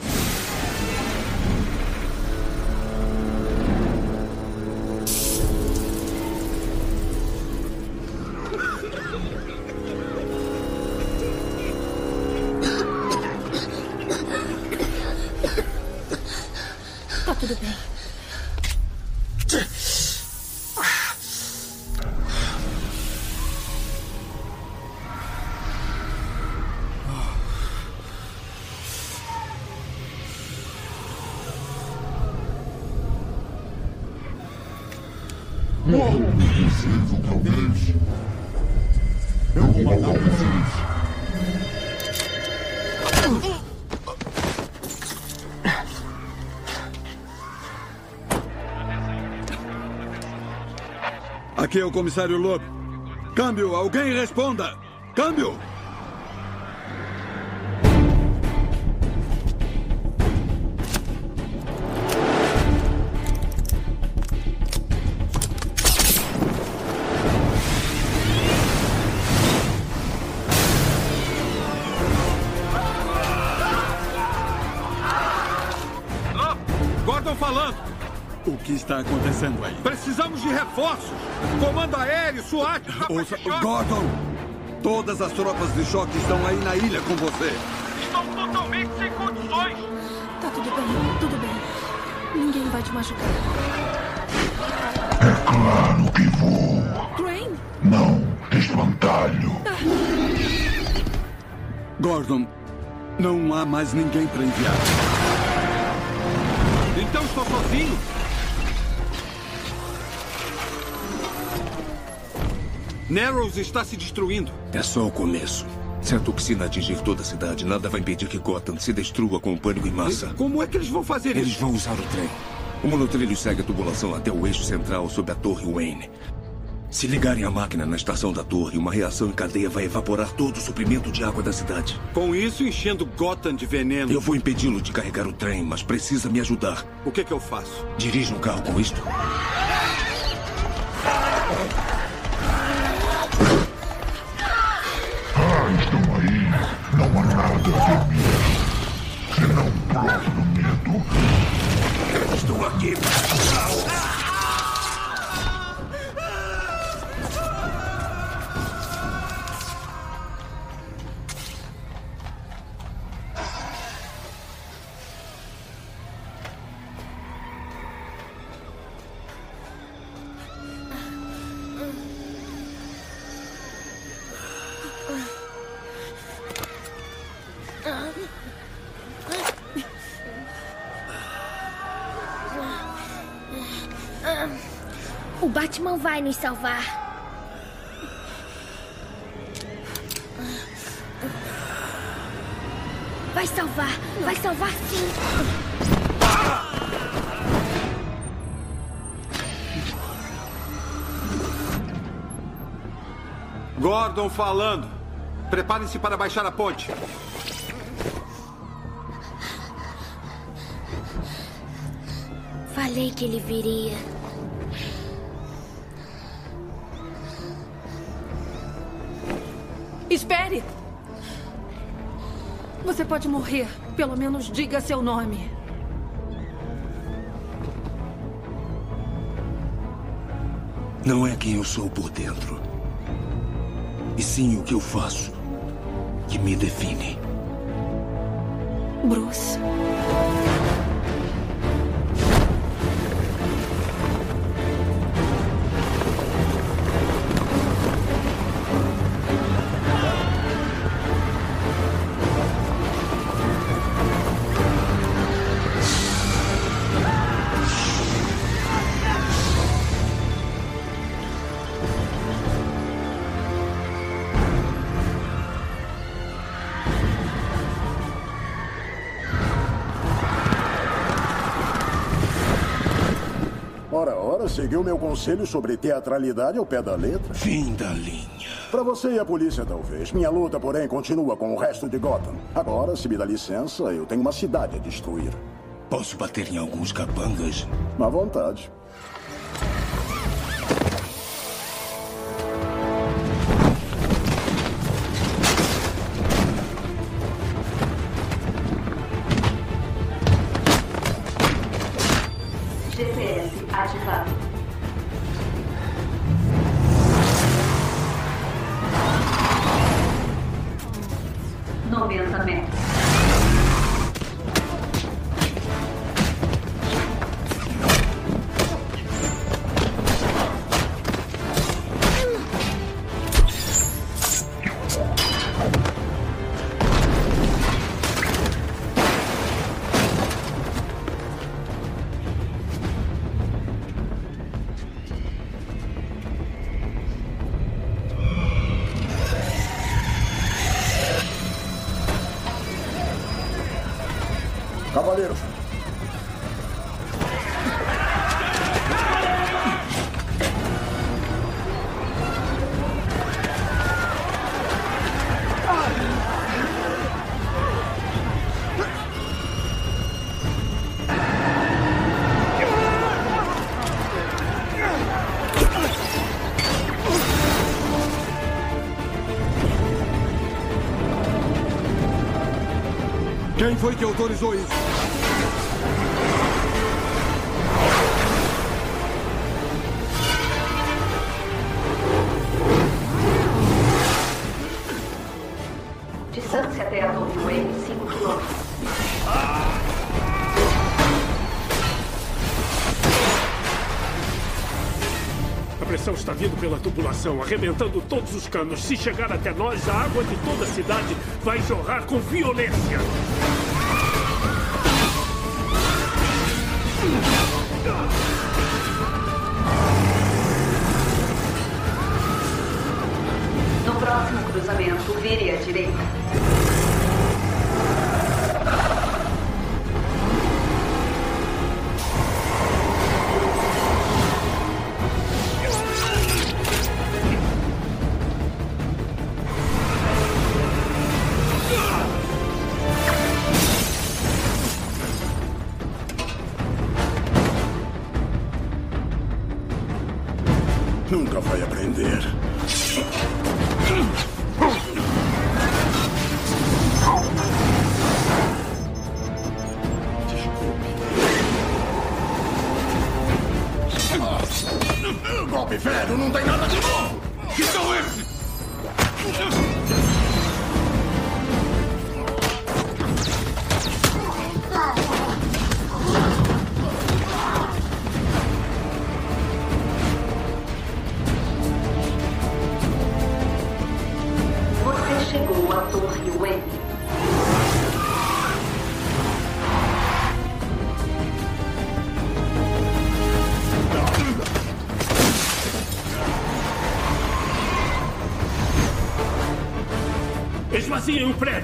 Aqui é o comissário Loeb. Câmbio, alguém responda! Câmbio! O que está acontecendo aí? Precisamos de reforços. Comando aéreo, SWAT. Ouça, Gordon! Todas as tropas de choque estão aí na ilha com você. Estão totalmente sem condições. Tá tudo bem, tudo bem. Ninguém vai te machucar. É claro que vou. Crane? Não, espantalho. Gordon, não há mais ninguém para enviar. Então estou sozinho. Narrows está se destruindo. É só o começo. Se a toxina atingir toda a cidade, nada vai impedir que Gotham se destrua com o pânico em massa. Como é que eles vão fazer Eles isso? vão usar o trem. O monotrilho segue a tubulação até o eixo central sob a Torre Wayne. Se ligarem a máquina na estação da torre, uma reação em cadeia vai evaporar todo o suprimento de água da cidade. Com isso, enchendo Gotham de veneno. Eu vou impedi-lo de carregar o trem, mas precisa me ajudar. O que, que eu faço? Dirija um carro com isto. Estou nos salvar. Vai salvar, vai salvar sim. Gordon falando. Preparem-se para baixar a ponte. Falei que ele viria. Pode morrer. Pelo menos diga seu nome. Não é quem eu sou por dentro. E sim o que eu faço que me define. Bruce. Seguiu meu conselho sobre teatralidade ao pé da letra? Fim da linha. Para você e a polícia, talvez. Minha luta, porém, continua com o resto de Gotham. Agora, se me dá licença, eu tenho uma cidade a destruir. Posso bater em alguns capangas? À vontade. Foi que autorizou isso? Distância até a Torre Wayne, 5 quilômetros. A pressão está vindo pela tubulação, arrebentando todos os canos. Se chegar até nós, a água de toda a cidade vai jorrar com violência.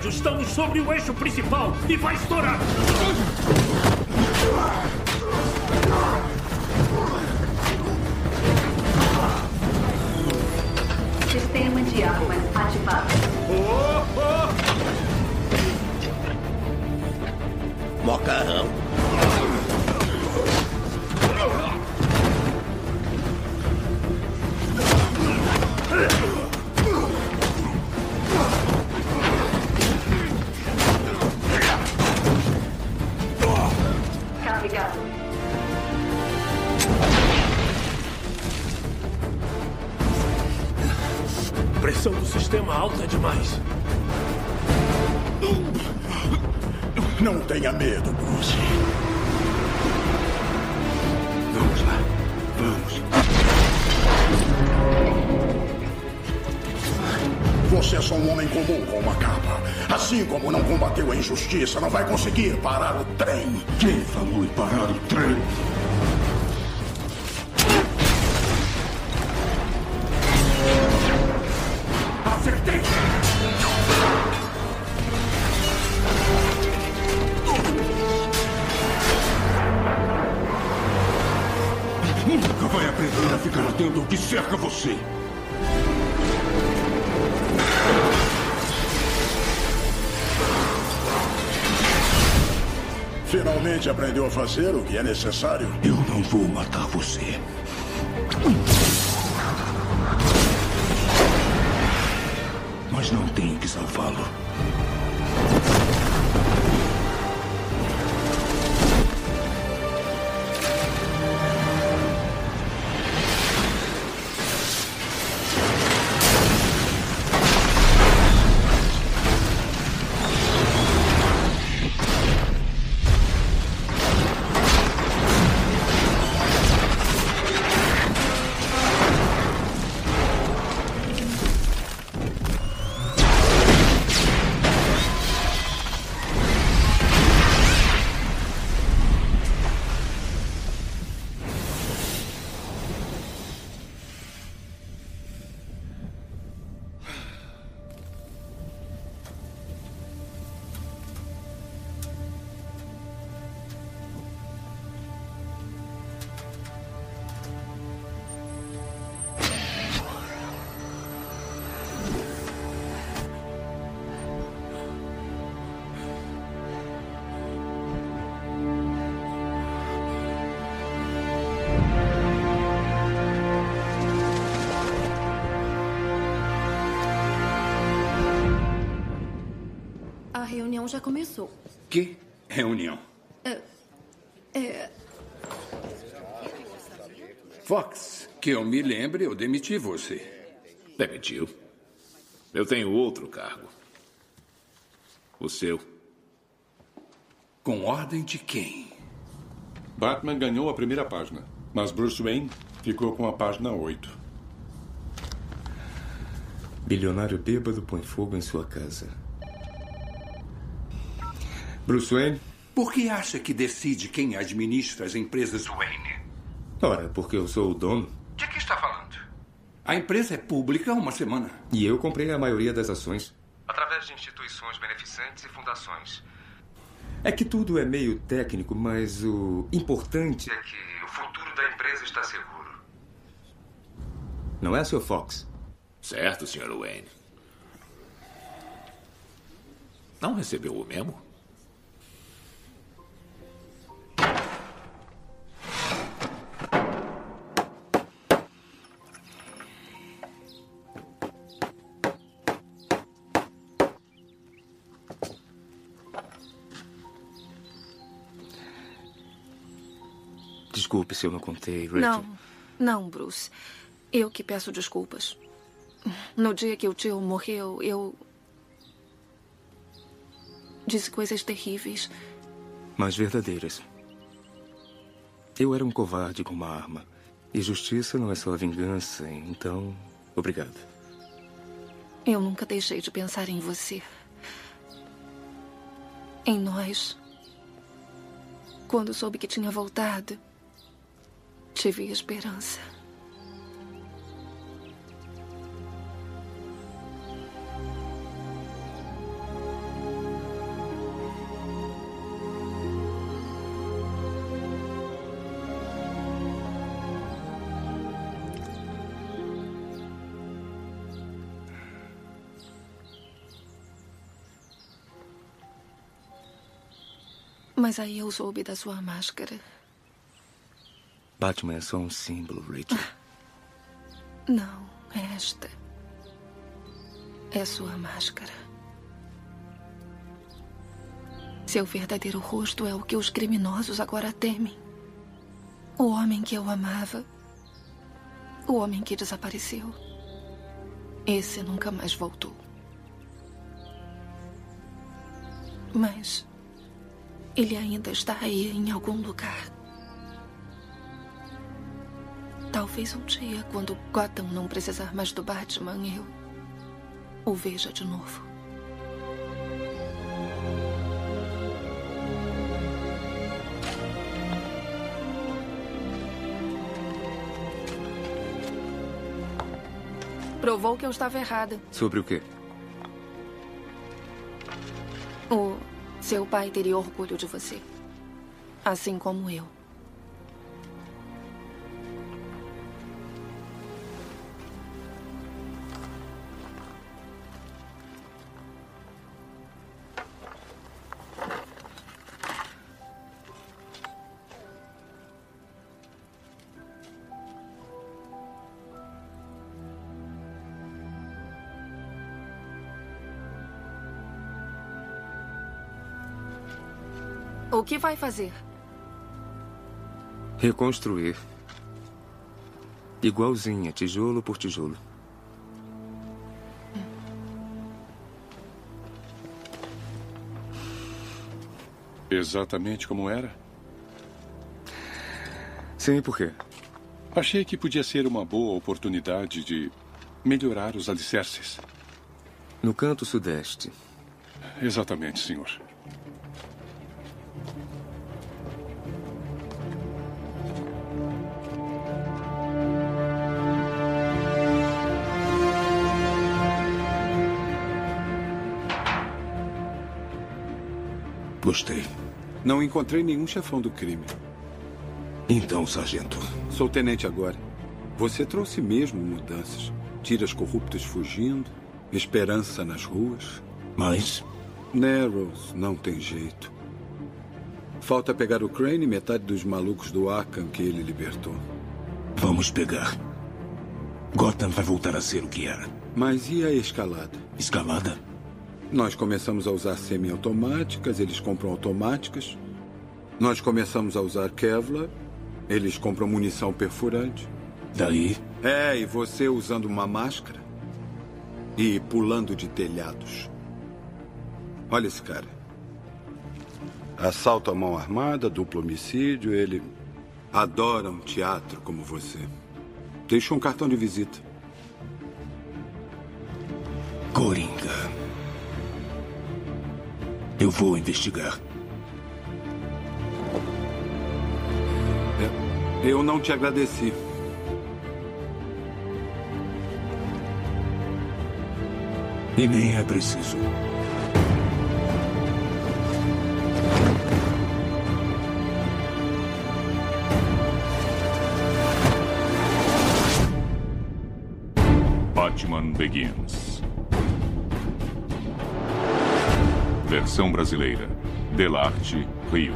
Estamos sobre o eixo principal e vai estourar. Demais. Não tenha medo, Bruce. Vamos lá. Vamos. Você é só um homem comum com uma capa. Assim como não combateu a injustiça, não vai conseguir parar o trem. Quem falou em parar o trem? Fazer o que é necessário. Eu não vou matar você. Me lembre, eu demiti você. Demitiu? Eu tenho outro cargo. O seu. Com ordem de quem? Batman ganhou a primeira página, mas Bruce Wayne ficou com a página 8. Bilionário bêbado põe fogo em sua casa. Bruce Wayne? Por que acha que decide quem administra as empresas Wayne? Ora, porque eu sou o dono. De que está falando? A empresa é pública há uma semana. E eu comprei a maioria das ações. Através de instituições beneficentes e fundações. É que tudo é meio técnico, mas o importante é que o futuro da empresa está seguro. Não é, Sr. Fox? Certo, Sr. Wayne. Não recebeu o memo? Desculpe se eu não contei, Rachel. Não, não, Bruce. Eu que peço desculpas. No dia que o tio morreu, eu. Disse coisas terríveis. Mas verdadeiras. Eu era um covarde com uma arma. E justiça não é só vingança, então. Obrigado. Eu nunca deixei de pensar em você. Em nós. Quando soube que tinha voltado, tive esperança. Mas aí eu soube da sua máscara. Batman é só um símbolo, Rachel. Não, é esta. É sua máscara. Seu verdadeiro rosto é o que os criminosos agora temem. O homem que eu amava. O homem que desapareceu. Esse nunca mais voltou. Mas ele ainda está aí em algum lugar. Talvez um dia, quando Gotham não precisar mais do Batman, eu o veja de novo. Provou que eu estava errada. Sobre o quê? O seu pai teria orgulho de você. Assim como eu. Que vai fazer? Reconstruir. Igualzinha, tijolo por tijolo. Exatamente como era? Sim, por quê? Achei que podia ser uma boa oportunidade de melhorar os alicerces. No canto sudeste. Exatamente, senhor. Não encontrei nenhum chefão do crime. Então, sargento. Sou tenente agora. Você trouxe mesmo mudanças. Tiras corruptos fugindo, esperança nas ruas. Mas? Narrows não tem jeito. Falta pegar o Crane e metade dos malucos do Arkham que ele libertou. Vamos pegar. Gotham vai voltar a ser o que era. Mas e a escalada? Escalada? Nós começamos a usar semiautomáticas, eles compram automáticas. Nós começamos a usar Kevlar, eles compram munição perfurante. Daí? É, e você usando uma máscara e pulando de telhados. Olha esse cara. Assalto à mão armada, duplo homicídio, ele adora um teatro como você. Deixou um cartão de visita. Vou investigar. Eu não te agradeci. E nem é preciso. Batman Begins. Versão brasileira. Delarte, Rio.